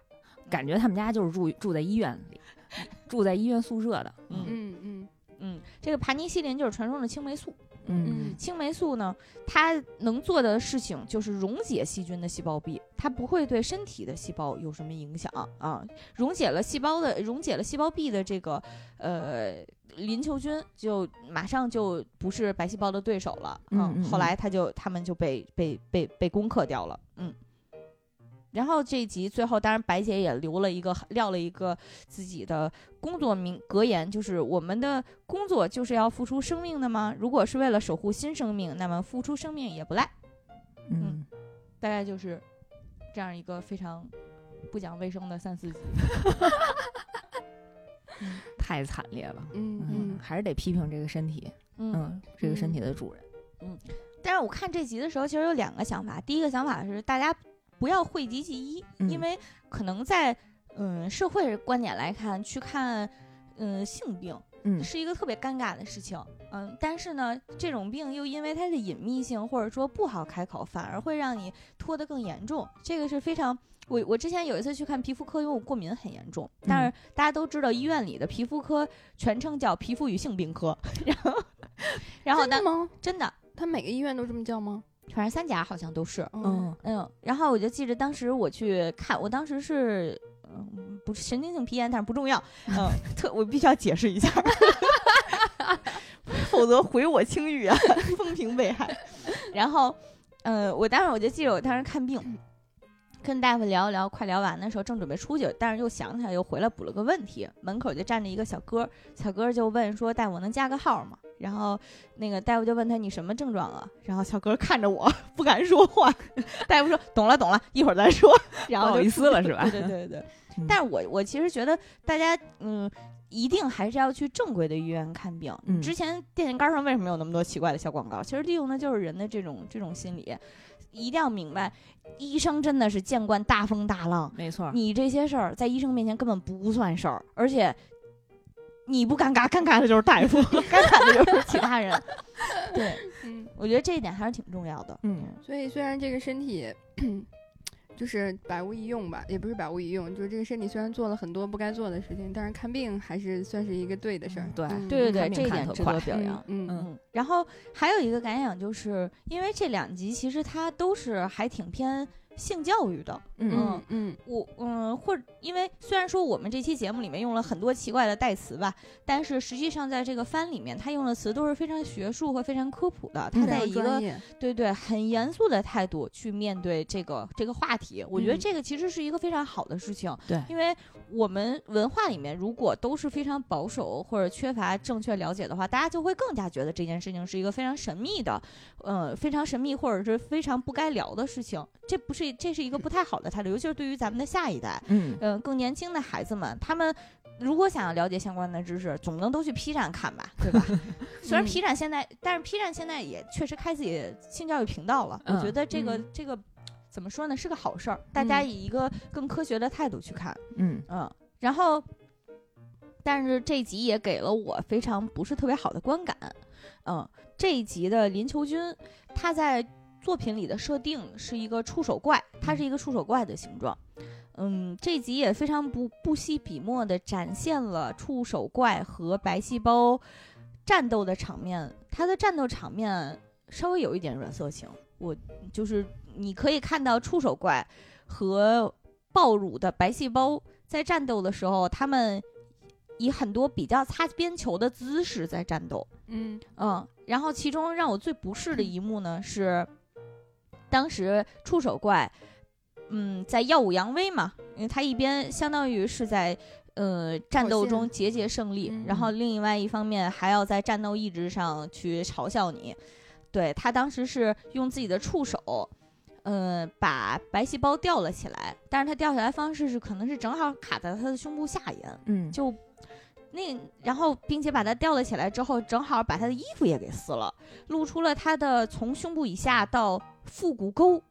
感觉他们家就是住住在医院里，住在医院宿舍的。
嗯
嗯嗯
嗯，这个盘尼西林就是传说中的青霉素。
嗯，
青霉素呢，它能做的事情就是溶解细菌的细胞壁，它不会对身体的细胞有什么影响啊。溶解了细胞的，溶解了细胞壁的这个呃淋球菌，就马上就不是白细胞的对手了。
嗯，
后来它就他们就被被被被攻克掉了。嗯。然后这一集最后，当然白姐也留了一个撂了一个自己的工作名格言，就是我们的工作就是要付出生命的吗？如果是为了守护新生命，那么付出生命也不赖。
嗯，
大概就是这样一个非常不讲卫生的三四集。*laughs*
太惨烈了。
嗯嗯，
还是得批评这个身体。嗯，这个身体的主人。
嗯，但是我看这集的时候，其实有两个想法。第一个想法是大家。不要讳疾忌医，因为可能在嗯社会观点来看，去看嗯性病，
嗯。
是一个特别尴尬的事情，嗯，但是呢，这种病又因为它的隐秘性或者说不好开口，反而会让你拖得更严重。这个是非常，我我之前有一次去看皮肤科，因为我过敏很严重，但是大家都知道医院里的皮肤科全称叫皮肤与性病科，*laughs* 然后然后
真的吗？
真的，
他每个医院都这么叫吗？
反正三甲好像都是，
嗯
嗯，然后我就记着当时我去看，我当时是，嗯，不是神经性皮炎，但是不重要，*laughs* 嗯，特我必须要解释一下，*laughs* 否则毁我清誉啊，*laughs* 风评被害。然后，呃，我当时我就记着我当时看病。跟大夫聊一聊，快聊完的时候，正准备出去，但是又想起来，又回来补了个问题。门口就站着一个小哥，小哥就问说：“大夫能加个号吗？”然后那个大夫就问他：“你什么症状啊？”然后小哥看着我，不敢说话。*laughs* 大夫说：“懂了，懂了，一会儿再说。”然后
不好意思了，是吧？
对对对 *laughs* 对。但是我我其实觉得大家嗯，一定还是要去正规的医院看病。之前电线杆上为什么有那么多奇怪的小广告？其实利用的就是人的这种这种心理。一定要明白，医生真的是见惯大风大浪，
没错。
你这些事儿在医生面前根本不算事儿，而且你不尴尬，尴尬的就是大夫，*laughs* 尴尬的就是其他人。*laughs* 对，嗯，我觉得这一点还是挺重要的。
嗯，
所以虽然这个身体。就是百无一用吧，也不是百无一用，就是这个身体虽然做了很多不该做的事情，但是看病还是算是一个对的事儿。
对
对对对，这一点值得表扬。
嗯嗯。
然后还有一个感想，就是因为这两集其实它都是还挺偏。性教育的，
嗯嗯，
我嗯，或者因为虽然说我们这期节目里面用了很多奇怪的代词吧，但是实际上在这个番里面，他用的词都是非常学术和非常科普的。他在一个对对很严肃的态度去面对这个这个话题，我觉得这个其实是一个非常好的事情。
对，
因为我们文化里面如果都是非常保守或者缺乏正确了解的话，大家就会更加觉得这件事情是一个非常神秘的，呃，非常神秘或者是非常不该聊的事情。这不是。这是一个不太好的态度，尤其是对于咱们的下一代，
嗯
嗯，更年轻的孩子们，他们如果想要了解相关的知识，总不能都去 P 站看吧，对吧？*laughs* 虽然 P 站现在，但是 P 站现在也确实开自己性教育频道了，我觉得这个这个怎么说呢，是个好事儿，大家以一个更科学的态度去看，
嗯
嗯，然后但是这集也给了我非常不是特别好的观感。嗯，这一集的林秋君，他在作品里的设定是一个触手怪，他是一个触手怪的形状。嗯，这集也非常不不惜笔墨的展现了触手怪和白细胞战斗的场面。他的战斗场面稍微有一点软色情，我就是你可以看到触手怪和暴乳的白细胞在战斗的时候，他们以很多比较擦边球的姿势在战斗。
嗯
嗯，然后其中让我最不适的一幕呢是，当时触手怪。嗯，在耀武扬威嘛，因为他一边相当于是在呃战斗中节节胜利，然后另外一方面还要在战斗意志上去嘲笑你。对他当时是用自己的触手，嗯，把白细胞吊了起来，但是它吊起来方式是可能是正好卡在他的胸部下沿，
嗯，
就那然后并且把它吊了起来之后，正好把他的衣服也给撕了，露出了他的从胸部以下到腹股沟。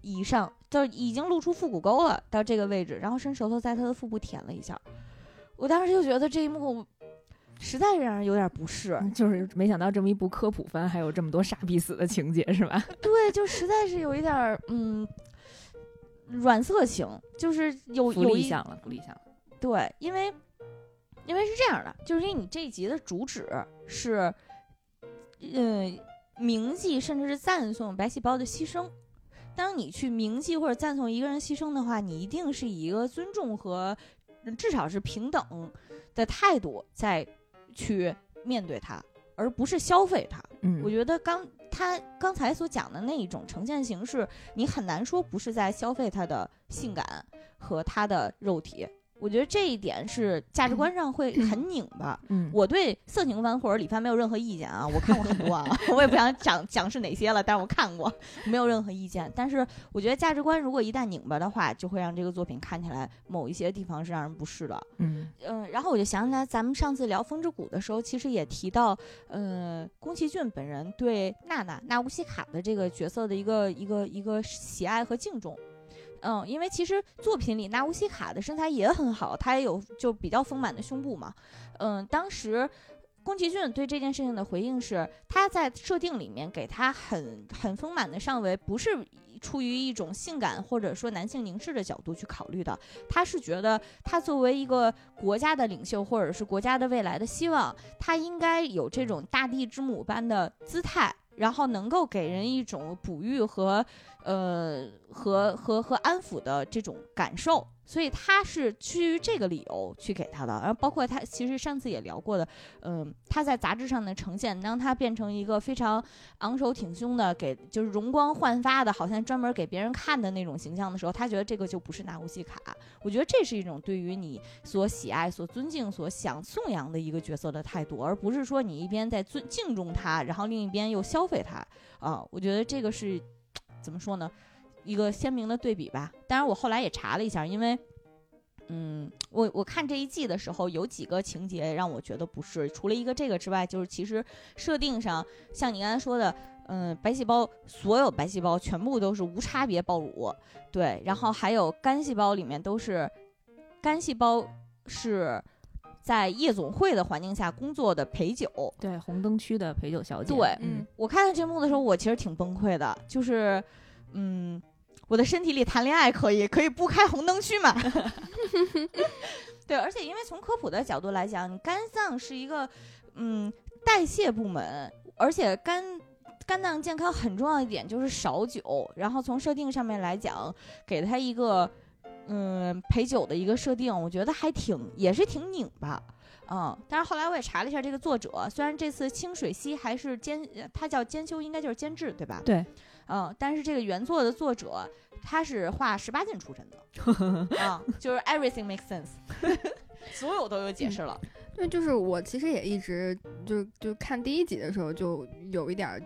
以上就已经露出腹股沟了，到这个位置，然后伸舌头在他的腹部舔了一下，我当时就觉得这一幕实在是让人有点不适，
就是没想到这么一部科普番还有这么多傻逼死的情节，是吧？*laughs*
对，就实在是有一点嗯软色情，就是有有
理想了，不理想了。
对，因为因为是这样的，就是因为你这一集的主旨是嗯铭记甚至是赞颂白细胞的牺牲。当你去铭记或者赞颂一个人牺牲的话，你一定是以一个尊重和至少是平等的态度在去面对它，而不是消费它。
嗯，
我觉得刚他刚才所讲的那一种呈现形式，你很难说不是在消费他的性感和他的肉体。我觉得这一点是价值观上会很拧巴。
嗯，
我对色情番或者李番没有任何意见啊，我看过很多啊，*laughs* 我也不想讲讲是哪些了，但是我看过，没有任何意见。但是我觉得价值观如果一旦拧巴的话，就会让这个作品看起来某一些地方是让人不适的。
嗯
嗯，然后我就想起来，咱们上次聊《风之谷》的时候，其实也提到，呃，宫崎骏本人对娜娜娜乌西卡的这个角色的一个一个一个喜爱和敬重。嗯，因为其实作品里纳乌西卡的身材也很好，她也有就比较丰满的胸部嘛。嗯，当时宫崎骏对这件事情的回应是，他在设定里面给她很很丰满的上围，不是出于一种性感或者说男性凝视的角度去考虑的，他是觉得他作为一个国家的领袖或者是国家的未来的希望，他应该有这种大地之母般的姿态。然后能够给人一种哺育和，呃，和和和安抚的这种感受。所以他是基于这个理由去给他的，然后包括他其实上次也聊过的，嗯，他在杂志上的呈现，当他变成一个非常昂首挺胸的，给就是容光焕发的，好像专门给别人看的那种形象的时候，他觉得这个就不是纳乌西卡。我觉得这是一种对于你所喜爱、所尊敬、所想颂扬的一个角色的态度，而不是说你一边在尊敬重他，然后另一边又消费他啊。我觉得这个是怎么说呢？一个鲜明的对比吧。当然，我后来也查了一下，因为，嗯，我我看这一季的时候，有几个情节让我觉得不是。除了一个这个之外，就是其实设定上，像你刚才说的，嗯，白细胞所有白细胞全部都是无差别暴乳，对，然后还有肝细胞里面都是肝细胞是在夜总会的环境下工作的陪酒，
对，红灯区的陪酒小姐。
对，
嗯，
我看到这幕的时候，我其实挺崩溃的，就是，嗯。我的身体里谈恋爱可以，可以不开红灯区嘛？*laughs* 对，而且因为从科普的角度来讲，你肝脏是一个嗯代谢部门，而且肝肝脏健康很重要一点就是少酒。然后从设定上面来讲，给他一个嗯陪酒的一个设定，我觉得还挺也是挺拧巴，嗯。但是后来我也查了一下这个作者，虽然这次清水溪还是监，他叫监修，应该就是监制对吧？
对。
嗯，但是这个原作的作者他是画十八禁出身的，*laughs* 啊，就是 everything makes sense，*laughs* 所有都有解释了。
对，就是我其实也一直就就看第一集的时候就有一点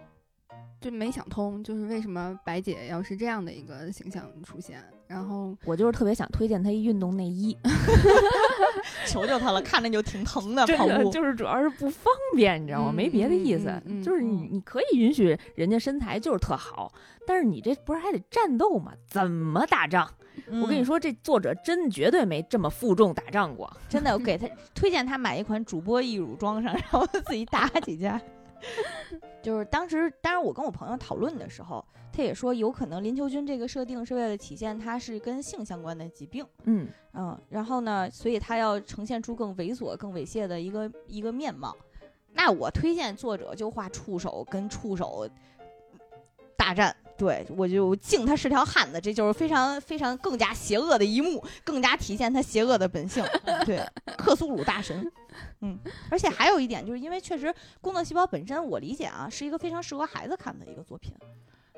就没想通，就是为什么白姐要是这样的一个形象出现。然后
我就是特别想推荐她一运动内衣，*laughs*
求求她了，看着就挺疼的。
这
跑步
就是主要是不方便，你知道吗？没别的意思，就是你你可以允许人家身材就是特好，但是你这不是还得战斗吗？怎么打仗？我跟你说，这作者真绝对没这么负重打仗过。
真的，我给他推荐他买一款主播义乳装上，然后自己打几架。*laughs* 就是当时，当然我跟我朋友讨论的时候，他也说有可能林秋君这个设定是为了体现他是跟性相关的疾病。
嗯
嗯，然后呢，所以他要呈现出更猥琐、更猥亵的一个一个面貌。那我推荐作者就画触手跟触手大战。对，我就敬他是条汉子，这就是非常非常更加邪恶的一幕，更加体现他邪恶的本性。*laughs* 对，克苏鲁大神，*laughs* 嗯，而且还有一点，就是因为确实工作细胞本身，我理解啊，是一个非常适合孩子看的一个作品。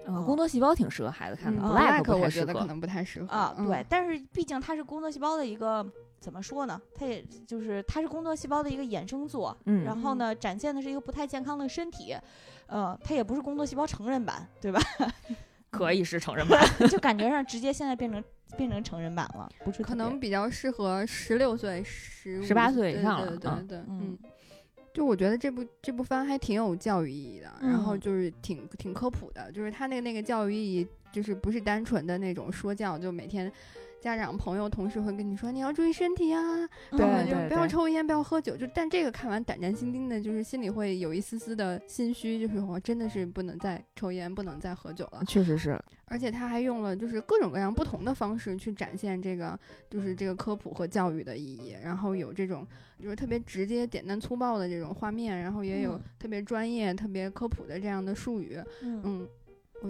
嗯，工作细胞挺适合孩子看的
，Black
我
觉得可能不太适合
啊。对，但是毕竟它是工作细胞的一个怎么说呢？它也就是它是工作细胞的一个衍生作，
嗯，
然后呢，展现的是一个不太健康的身体。呃，它也不是工作细胞成人版，对吧？*laughs*
可以是成人版，*laughs*
就感觉上直接现在变成变成成人版了，不是？
可能比较适合十六岁、十
十八岁以上
了。对对对，嗯。就我觉得这部这部番还挺有教育意义的，然后就是挺挺科普的，就是它那个那个教育意义，就是不是单纯的那种说教，就每天。家长、朋友、同事会跟你说，你要注意身体啊，
对，
就不要抽烟，不要喝酒。就但这个看完胆战心惊的，就是心里会有一丝丝的心虚，就是我真的是不能再抽烟，不能再喝酒了。
确实是，
而且他还用了就是各种各样不同的方式去展现这个，就是这个科普和教育的意义。然后有这种就是特别直接、简单、粗暴的这种画面，然后也有特别专业、特别科普的这样的术语，嗯。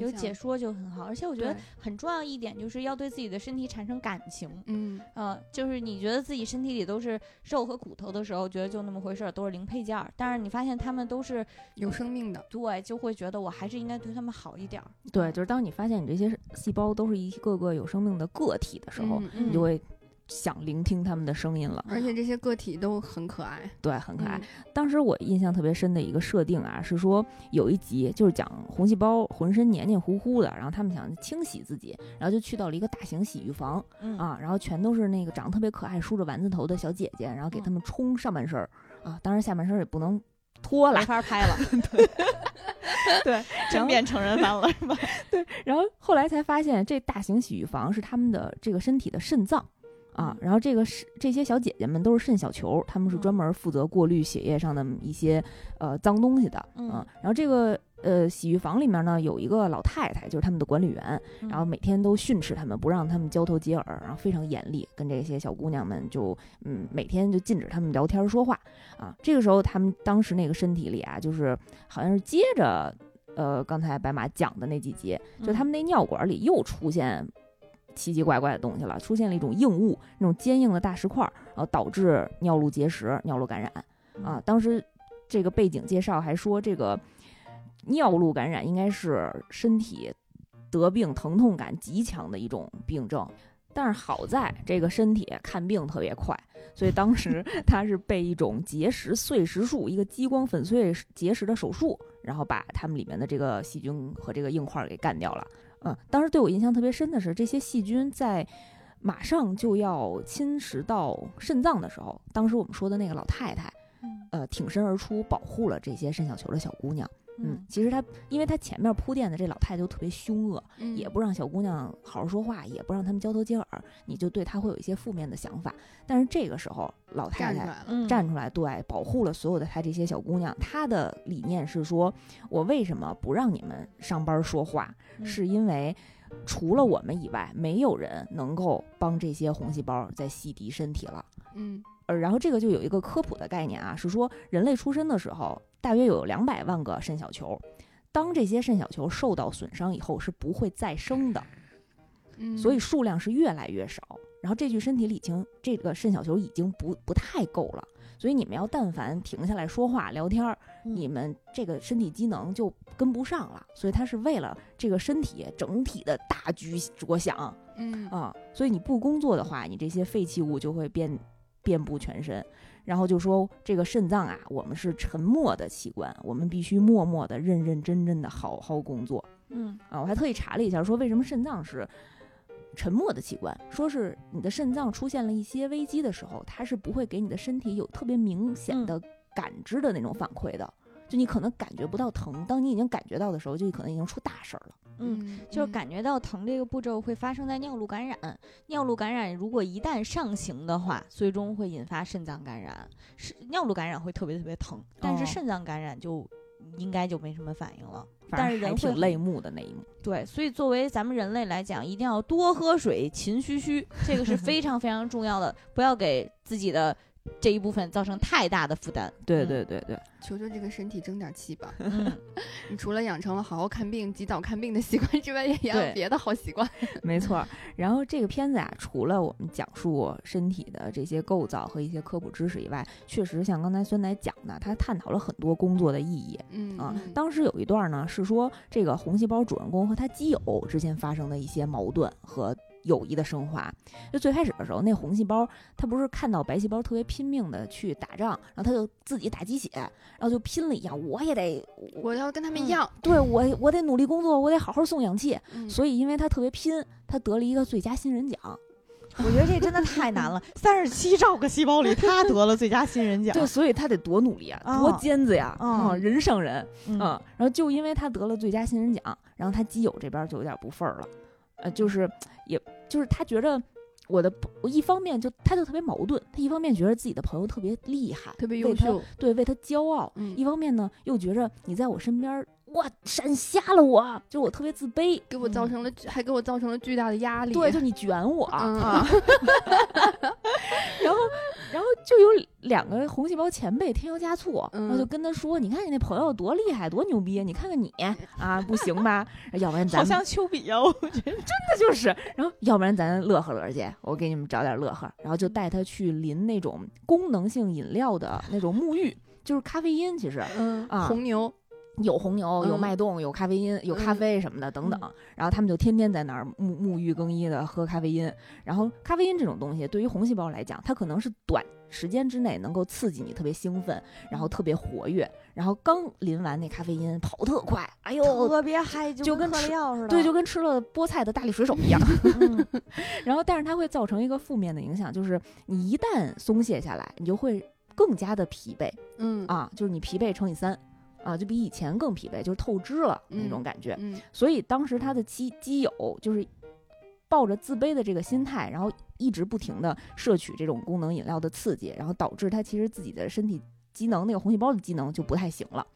有解说就很好，而且我觉得很重要一点就是要对自己的身体产生感情。
嗯，
呃，就是你觉得自己身体里都是肉和骨头的时候，觉得就那么回事儿，都是零配件儿。但是你发现他们都是
有生命的，
对，就会觉得我还是应该对他们好一点儿。
对，就是当你发现你这些细胞都是一个个有生命的个体的时候，你就会。想聆听他们的声音了，
而且这些个体都很可爱，
对，很可爱。当时我印象特别深的一个设定啊，是说有一集就是讲红细胞浑身黏黏糊糊的，然后他们想清洗自己，然后就去到了一个大型洗浴房，啊，然后全都是那个长得特别可爱、梳着丸子头的小姐姐，然后给他们冲上半身儿。啊，当然下半身也不能脱了，
没法拍了，*laughs*
对，*laughs*
真变成人番了是吧？*laughs*
对，然后后来才发现这大型洗浴房是他们的这个身体的肾脏。啊，然后这个是这些小姐姐们都是肾小球，她们是专门负责过滤血液上的一些呃脏东西的，嗯，然后这个呃洗浴房里面呢有一个老太太，就是他们的管理员，然后每天都训斥他们，不让他们交头接耳，然后非常严厉，跟这些小姑娘们就嗯每天就禁止他们聊天说话啊。这个时候他们当时那个身体里啊，就是好像是接着呃刚才白马讲的那几节，就他们那尿管里又出现。奇奇怪怪的东西了，出现了一种硬物，那种坚硬的大石块，然后导致尿路结石、尿路感染。啊，当时这个背景介绍还说，这个尿路感染应该是身体得病疼痛感极强的一种病症。但是好在这个身体看病特别快，所以当时 *laughs* 他是被一种结石碎石术，一个激光粉碎结石的手术，然后把他们里面的这个细菌和这个硬块给干掉了。嗯，当时对我印象特别深的是，这些细菌在马上就要侵蚀到肾脏的时候，当时我们说的那个老太太，呃，挺身而出保护了这些肾小球的小姑娘。嗯，其实他，因为他前面铺垫的这老太太就特别凶恶，也不让小姑娘好好说话，也不让他们交头接耳，你就对她会有一些负面的想法。但是这个时候，老太太站出来，对，保护了所有的她这些小姑娘。她的理念是说，我为什么不让你们上班说话？是因为除了我们以外，没有人能够帮这些红细胞再洗涤身体了。
嗯，
呃，然后这个就有一个科普的概念啊，是说人类出生的时候。大约有两百万个肾小球，当这些肾小球受到损伤以后是不会再生的，所以数量是越来越少。然后这具身体里已经这个肾小球已经不不太够了，所以你们要但凡停下来说话聊天，你们这个身体机能就跟不上了。所以它是为了这个身体整体的大局着想，
嗯
啊，所以你不工作的话，你这些废弃物就会遍遍布全身。然后就说这个肾脏啊，我们是沉默的器官，我们必须默默的、认认真真的好好工作。
嗯
啊，我还特意查了一下，说为什么肾脏是沉默的器官，说是你的肾脏出现了一些危机的时候，它是不会给你的身体有特别明显的感知的那种反馈的，就你可能感觉不到疼，当你已经感觉到的时候，就可能已经出大事儿了。
嗯，就是感觉到疼这个步骤会发生在尿路感染，尿路感染如果一旦上行的话，最终会引发肾脏感染。是尿路感染会特别特别疼，但是肾脏感染就应该就没什么反应了。但是人
挺泪目的那一幕。
对，所以作为咱们人类来讲，一定要多喝水，勤嘘嘘，这个是非常非常重要的，不要给自己的。这一部分造成太大的负担，
对对对对，
求求这个身体争点气吧！*laughs* 你除了养成了好好看病、及早看病的习惯之外，也养别的好习惯。*laughs*
没错。然后这个片子啊，除了我们讲述身体的这些构造和一些科普知识以外，确实像刚才酸奶讲的，他探讨了很多工作的意义。
嗯
啊，当时有一段呢，是说这个红细胞主人公和他基友之间发生的一些矛盾和。友谊的升华，就最开始的时候，那红细胞它不是看到白细胞特别拼命的去打仗，然后它就自己打鸡血，然后就拼了一样，我也得，
我要跟他们一样，
对我我得努力工作，我得好好送氧气，所以因为他特别拼，他得了一个最佳新人奖。*laughs*
我觉得这真的太难了，三十七兆个细胞里，*laughs* 他得了最佳新人奖，
对，所以他得多努力啊，多尖子呀，啊，人上人，嗯，然后就因为他得了最佳新人奖，然后他基友这边就有点不忿儿了。呃，就是，也就是他觉着我的，我一方面就他就特别矛盾，他一方面觉得自己的朋友特别厉害，
特别优秀，
对，为他骄傲；一方面呢，又觉着你在我身边，哇，闪瞎了我，就我特别自卑，
给我造成了，还给我造成了巨大的压力。
对，就你卷我啊。*laughs* *laughs* 然后，然后就有两个红细胞前辈添油加醋，然后就跟他说：“你看你那朋友多厉害，多牛逼！你看看你啊，不行吧？*laughs* 要不然咱
好像丘比啊，我觉得 *laughs* 真
的就是。然后，要不然咱乐呵乐去，我给你们找点乐呵。然后就带他去淋那种功能性饮料的那种沐浴，就是咖啡因，其实，
嗯
啊，
红牛。”
有红牛，有脉动，有咖啡因，有咖啡什么的等等，然后他们就天天在那儿沐沐浴更衣的喝咖啡因。然后咖啡因这种东西对于红细胞来讲，它可能是短时间之内能够刺激你特别兴奋，然后特别活跃。然后刚淋完那咖啡因跑特快，哎呦，
特别嗨，
就
跟吃药似的。
对，就跟吃了菠菜的大力水手一样。*laughs* *laughs* 然后，但是它会造成一个负面的影响，就是你一旦松懈下来，你就会更加的疲惫。
嗯
啊，就是你疲惫乘以三。啊，就比以前更疲惫，就是透支了那种感觉。
嗯，
所以当时他的基基友就是抱着自卑的这个心态，然后一直不停的摄取这种功能饮料的刺激，然后导致他其实自己的身体机能，那个红细胞的机能就不太行了，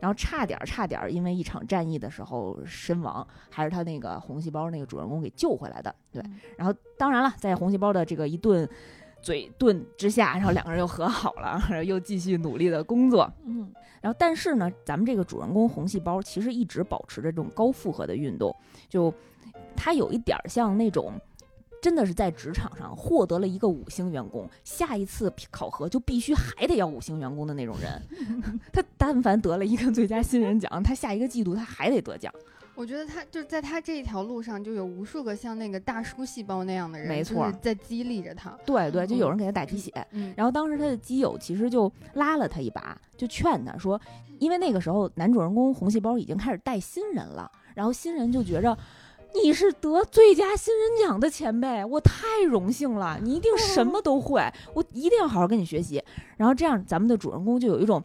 然后差点差点因为一场战役的时候身亡，还是他那个红细胞那个主人公给救回来的。对，然后当然了，在红细胞的这个一顿嘴遁之下，然后两个人又和好了，然后又继续努力的工作。
嗯。
然后，但是呢，咱们这个主人公红细胞其实一直保持着这种高负荷的运动，就他有一点像那种真的是在职场上获得了一个五星员工，下一次考核就必须还得要五星员工的那种人。*laughs* 他但凡得了一个最佳新人奖，他下一个季度他还得得奖。
我觉得他就是在他这一条路上，就有无数个像那个大叔细胞那样的人，
没错，
在激励着他。
对对，就有人给他打鸡血。然后当时他的基友其实就拉了他一把，就劝他说，因为那个时候男主人公红细胞已经开始带新人了，然后新人就觉着你是得最佳新人奖的前辈，我太荣幸了，你一定什么都会，我一定要好好跟你学习。然后这样，咱们的主人公就有一种。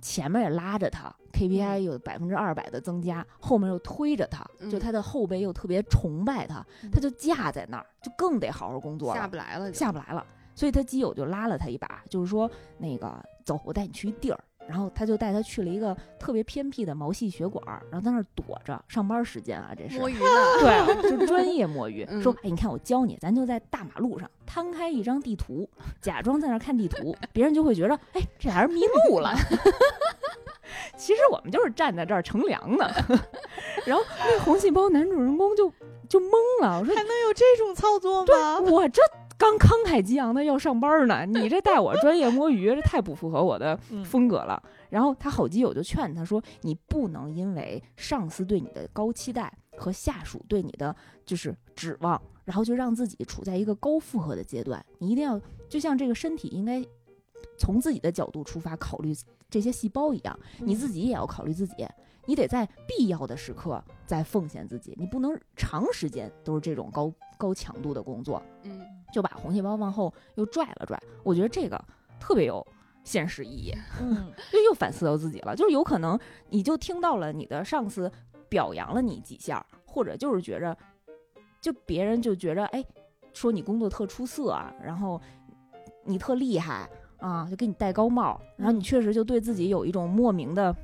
前面也拉着他，KPI 有百分之二百的增加，后面又推着他，就他的后辈又特别崇拜他，他就架在那儿，就更得好好工作，
下不来了，
下不来了。所以他基友就拉了他一把，就是说那个走，我带你去一地儿。然后他就带他去了一个特别偏僻的毛细血管，然后在那儿躲着。上班时间啊，这是
摸鱼呢，
对，就专业摸鱼。说，哎，你看我教你，咱就在大马路上摊开一张地图，假装在那儿看地图，别人就会觉得，哎，这俩人迷路了。*laughs* 其实我们就是站在这儿乘凉呢。*laughs* 然后那红细胞男主人公就就懵了，我说
还能有这种操作吗？
我这。刚慷慨激昂的要上班呢，你 *laughs* 这带我专业摸鱼，这太不符合我的风格了。然后他好基友就劝他说：“你不能因为上司对你的高期待和下属对你的就是指望，然后就让自己处在一个高负荷的阶段。你一定要就像这个身体应该从自己的角度出发考虑这些细胞一样，你自己也要考虑自己。你得在必要的时刻再奉献自己，你不能长时间都是这种高高强度的工作。
嗯，
就把红细胞往后又拽了拽，我觉得这个特别有现实意义。*laughs*
嗯，
就又反思到自己了，就是有可能你就听到了你的上司表扬了你几下，或者就是觉着，就别人就觉着，哎，说你工作特出色啊，然后你特厉害啊，就给你戴高帽，然后你确实就对自己有一种莫名的，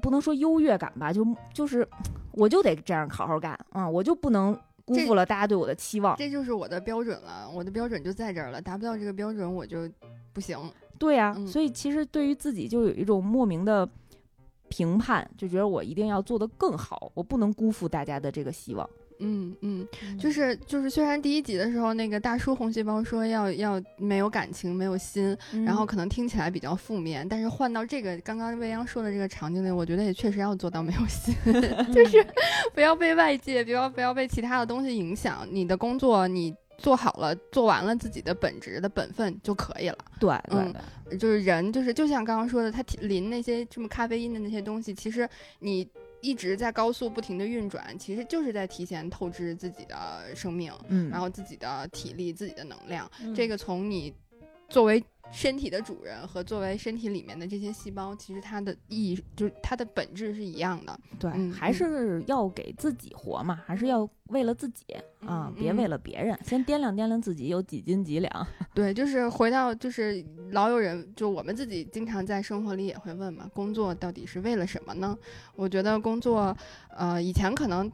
不能说优越感吧，就就是 *tsk* 我就得这样好好干啊，我就不能辜负了大家对我的期望。
这就是我的标准了，我的标准就在这儿了，达不到这个标准我就不行。
对呀、
嗯
所以其实对于自己就有一种莫名的评判，就觉得我一定要做得更好，我不能辜负大家的这个希望。
嗯嗯，就是就是，虽然第一集的时候那个大叔红细胞说要要没有感情没有心，
嗯
然后可能听起来比较负面，但是换到这个刚刚未央说的这个场景里，我觉得也确实要做到没有心，*laughs* 就是 *laughs* 不要被外界，不要不要被其他的东西影响。你的工作你做好了，做完了自己的本职的本分就可以了。
对对
嗯
对，
就是人，就是就像刚刚说的，他淋那些什么咖啡因的那些东西，其实你一直在高速不停的运转，其实就是在提前透支自己的生命，
嗯，
然后自己的体力、自己的能量。
嗯
这个从你作为身体的主人和作为身体里面的这些细胞，其实它的意义就是它的本质是一样的。
对，
嗯
还是要给自己活嘛，还是要为了自己啊，
嗯
别为了别人，先掂量掂量自己有几斤几两。*laughs*
对，就是回到就是老有人就我们自己经常在生活里也会问嘛，工作到底是为了什么呢？我觉得工作，呃，以前可能。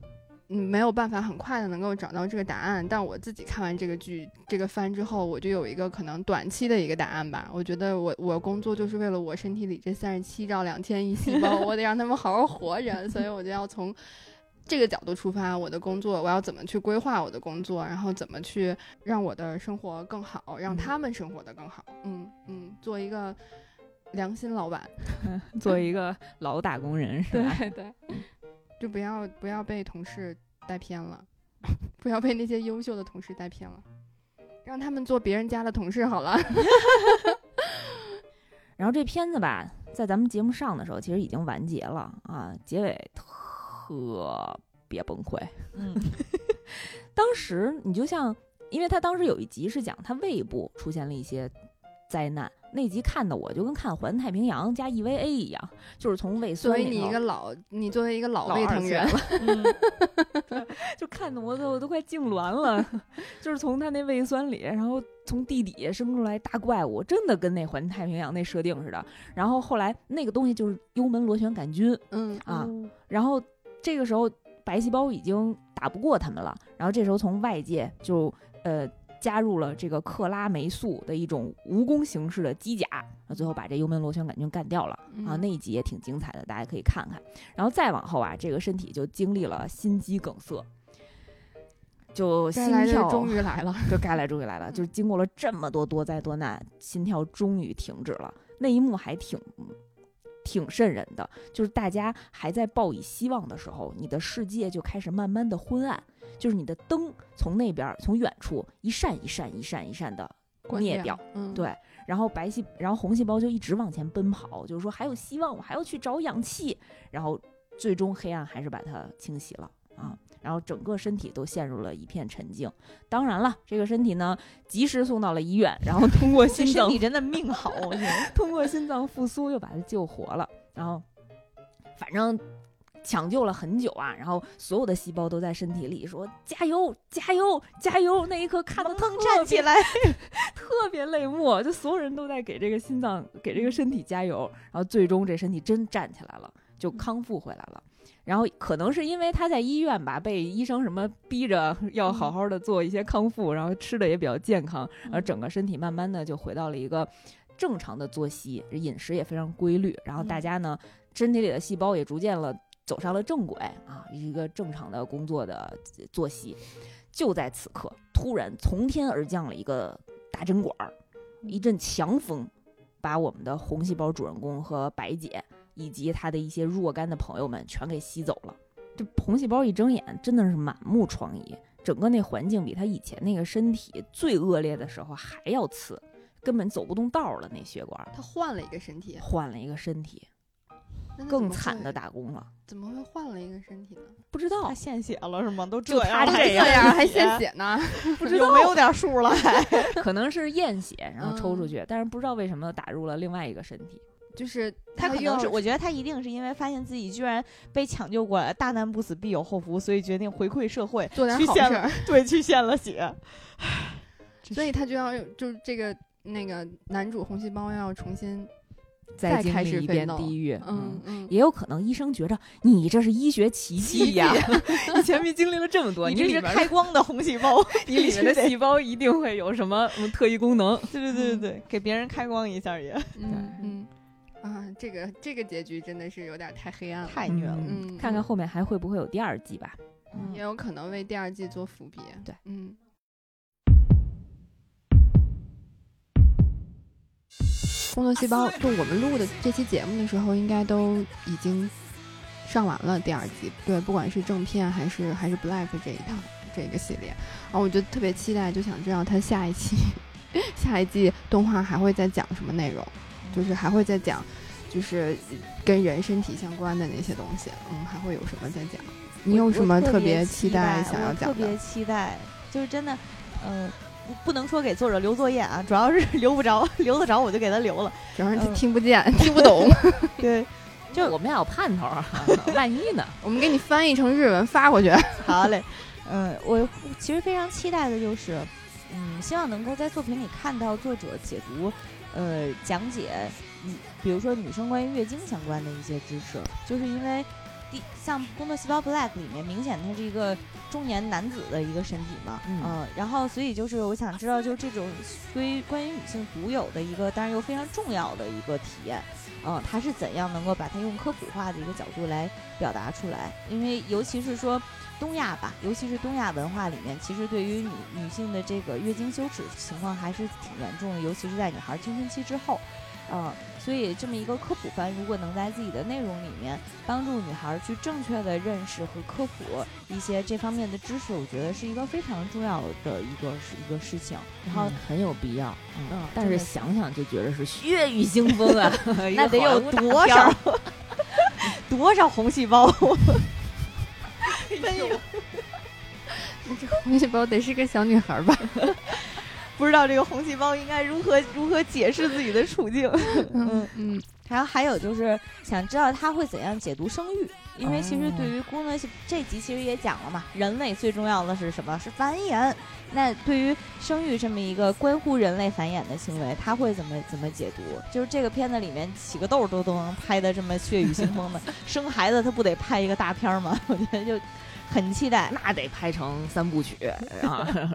嗯，没有办法很快的能够找到这个答案，但我自己看完这个剧这个番之后，我就有一个可能短期的一个答案吧。我觉得我我工作就是为了我身体里这三十七兆两千亿细胞，我得让他们好好活着，所以我就要从这个角度出发，我的工作我要怎么去规划我的工作，然后怎么去让我的生活更好，让
嗯
他们生活的更好。嗯嗯，做一个良心老板，*laughs*
做一个老打工人是吧？
对对，就不要不要被同事带偏了，*laughs* 不要被那些优秀的同事带偏了，让他们做别人家的同事好了。*laughs*
然后这片子吧，在咱们节目上的时候，其实已经完结了啊，结尾特别崩溃。
嗯 *laughs*
当时你就像，因为他当时有一集是讲他胃部出现了一些灾难，那集看的我就跟看《环太平洋》加 EVA 一样，就是从胃
作为你一
酸里头
个老，你作为一个老
老
胃疼人，
二次元了，*laughs*
嗯。*laughs*
就看的我都我都快痉挛了，*laughs* 就是从他那胃酸里，然后从地底下生出来大怪物，真的跟那环太平洋那设定似的。然后后来那个东西就是幽门螺旋杆菌。
嗯。
啊，然后这个时候白细胞已经打不过他们了，然后这时候从外界就呃加入了这个克拉霉素的一种蜈蚣形式的机甲，那最后把这幽门螺旋杆菌干掉了。啊，
嗯
那一集也挺精彩的，大家可以看看。然后再往后啊，这个身体就经历了心肌梗塞，就心跳
终于来了。
就该来终于来了，就是经过了这么多多灾多难，心跳终于停止了。那一幕还挺挺瘆人的，就是大家还在抱以希望的时候，你的世界就开始慢慢的昏暗，就是你的灯从那边儿从远处一扇一扇一扇一扇的灭掉。，
嗯，
对，然后白细，然后红细胞就一直往前奔跑，就是说还有希望，我还要去找氧气，然后最终黑暗还是把它清洗了啊，然后整个身体都陷入了一片沉静。当然了，这个身体呢，及时送到了医院，然后通过心脏
身体真的命好。*laughs*
通过心脏复苏又把他救活了，然后反正。抢救了很久啊，然后所有的细胞都在身体里说加油加油加油。那一刻看的
腾站起来，*laughs*
特别泪目，就所有人都在给这个心脏、给这个身体加油，然后最终这身体真站起来了，就康复回来了。然后可能是因为他在医院吧，被医生什么逼着要好好的做一些康复，然后吃的也比较健康，然后整个身体慢慢的就回到了一个正常的作息，饮食也非常规律，然后大家呢身体里的细胞也逐渐了走上了正轨啊，一个正常的工作的作息。就在此刻，突然从天而降了一个大针管儿，一阵强风，把我们的红细胞主人公和白姐以及他的一些若干的朋友们全给吸走了。这红细胞一睁眼，真的是满目疮痍，整个那环境比他以前那个身体最恶劣的时候还要次，根本走不动道儿了。那血管
他换了一个身体，
换了一个身体，更惨的打工了。
怎么会换了一个身体呢？
不知道
他献血了是吗？都
这
样
他
这
样
还献血呢？*laughs*
不知道有没有点数了？*laughs* 还
可能是验血然后抽出去，但是不知道为什么打入了另外一个身体。
就是
他可能是，我觉得他一定是因为发现自己居然被抢救过来，大难不死必有后福，所以决定回馈社会，
做点好事
儿。*laughs* 对，去献了血。
所以他就要就是这个那个男主红细胞要重新
再
开始
一遍地狱。
嗯嗯，
也有可能医生觉着你这是医学奇迹呀，*laughs* 你前面经历了这么多，你
这是开光的红细胞，*laughs*
你里面的细胞一定会有什么特异功能。
对对对对对，给别人开光一下也。
嗯嗯。啊，这个这个结局真的是有点太黑暗了，
太虐了。
嗯，看看后面还会不会有第二季吧。
嗯，也有可能为第二季做伏笔。
对，
嗯。工作细胞，就我们录的这期节目的时候，应该都已经上完了第二季。对，不管是正片还是还是 Black 这一套这个系列，啊我就特别期待，就想知道他下一期 *laughs* 下一季动画还会再讲什么内容。就是还会再讲，就是跟人身体相关的那些东西，嗯，还会有什么再讲？你有什么特别期待想要讲
的？特别期待，就是真的，嗯，不能说给作者留作业啊，主要是 *laughs* 留不着，留得着我就给他留了，
主要是他听不见，听不懂。*laughs*
对，
就我们要有盼头啊，*laughs* 万一呢？
我们给你翻译成日文发过去。
好嘞，嗯，我其实非常期待的就是，嗯，希望能够在作品里看到作者解读。呃，讲解，嗯，比如说女生关于月经相关的一些知识，就是因为第像《工作细胞 Black》里面，明显它是一个中年男子的一个身体嘛，嗯，然后所以就是我想知道，就这种关关于女性独有的一个，当然又非常重要的一个体验，嗯，他是怎样能够把它用科普化的一个角度来表达出来？因为尤其是说。东亚吧，尤其是东亚文化里面，其实对于女女性的这个月经羞耻情况还是挺严重的，尤其是在女孩青春期之后，嗯，所以这么一个科普番，如果能在自己的内容里面帮助女孩去正确的认识和科普一些这方面的知识，我觉得是一个非常重要的一个一个事情，然后
很有必要。嗯，但是想想就觉得是血雨腥风啊，
那得有多少多少红细胞。
没有，这 *laughs* 红细胞得是个小女孩吧？*laughs*
不知道这个红细胞应该如何如何解释自己的处境。嗯嗯，然后还有就是想知道他会怎样解读生育，因为其实对于工作这集其实也讲了嘛，人类最重要的是什么？是繁衍。那对于生育这么一个关乎人类繁衍的行为，他会怎么怎么解读？就是这个片子里面起个痘都都能拍的这么血雨腥风的，*laughs* 生孩子他不得拍一个大片吗？*laughs* 我觉得就很期待，
那得拍成三部曲啊，*laughs*《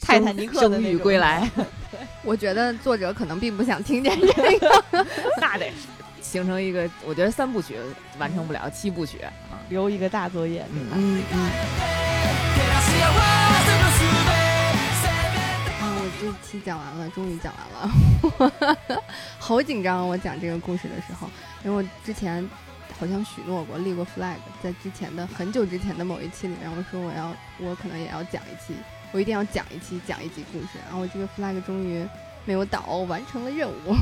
泰坦尼克》
生育归来。
我觉得作者可能并不想听见这个，
那得形成一个，我觉得三部曲完成不了，七部曲
留一个大作业。
嗯嗯嗯。这期讲完了，终于讲完了，*laughs* 好紧张！我讲这个故事的时候，因为我之前好像许诺过、立过 flag，在之前的很久之前的某一期里面，我说我要，我可能也要讲一期，我一定要讲一期，讲一集故事。然后我这个 flag 终于没有倒，完成了任务。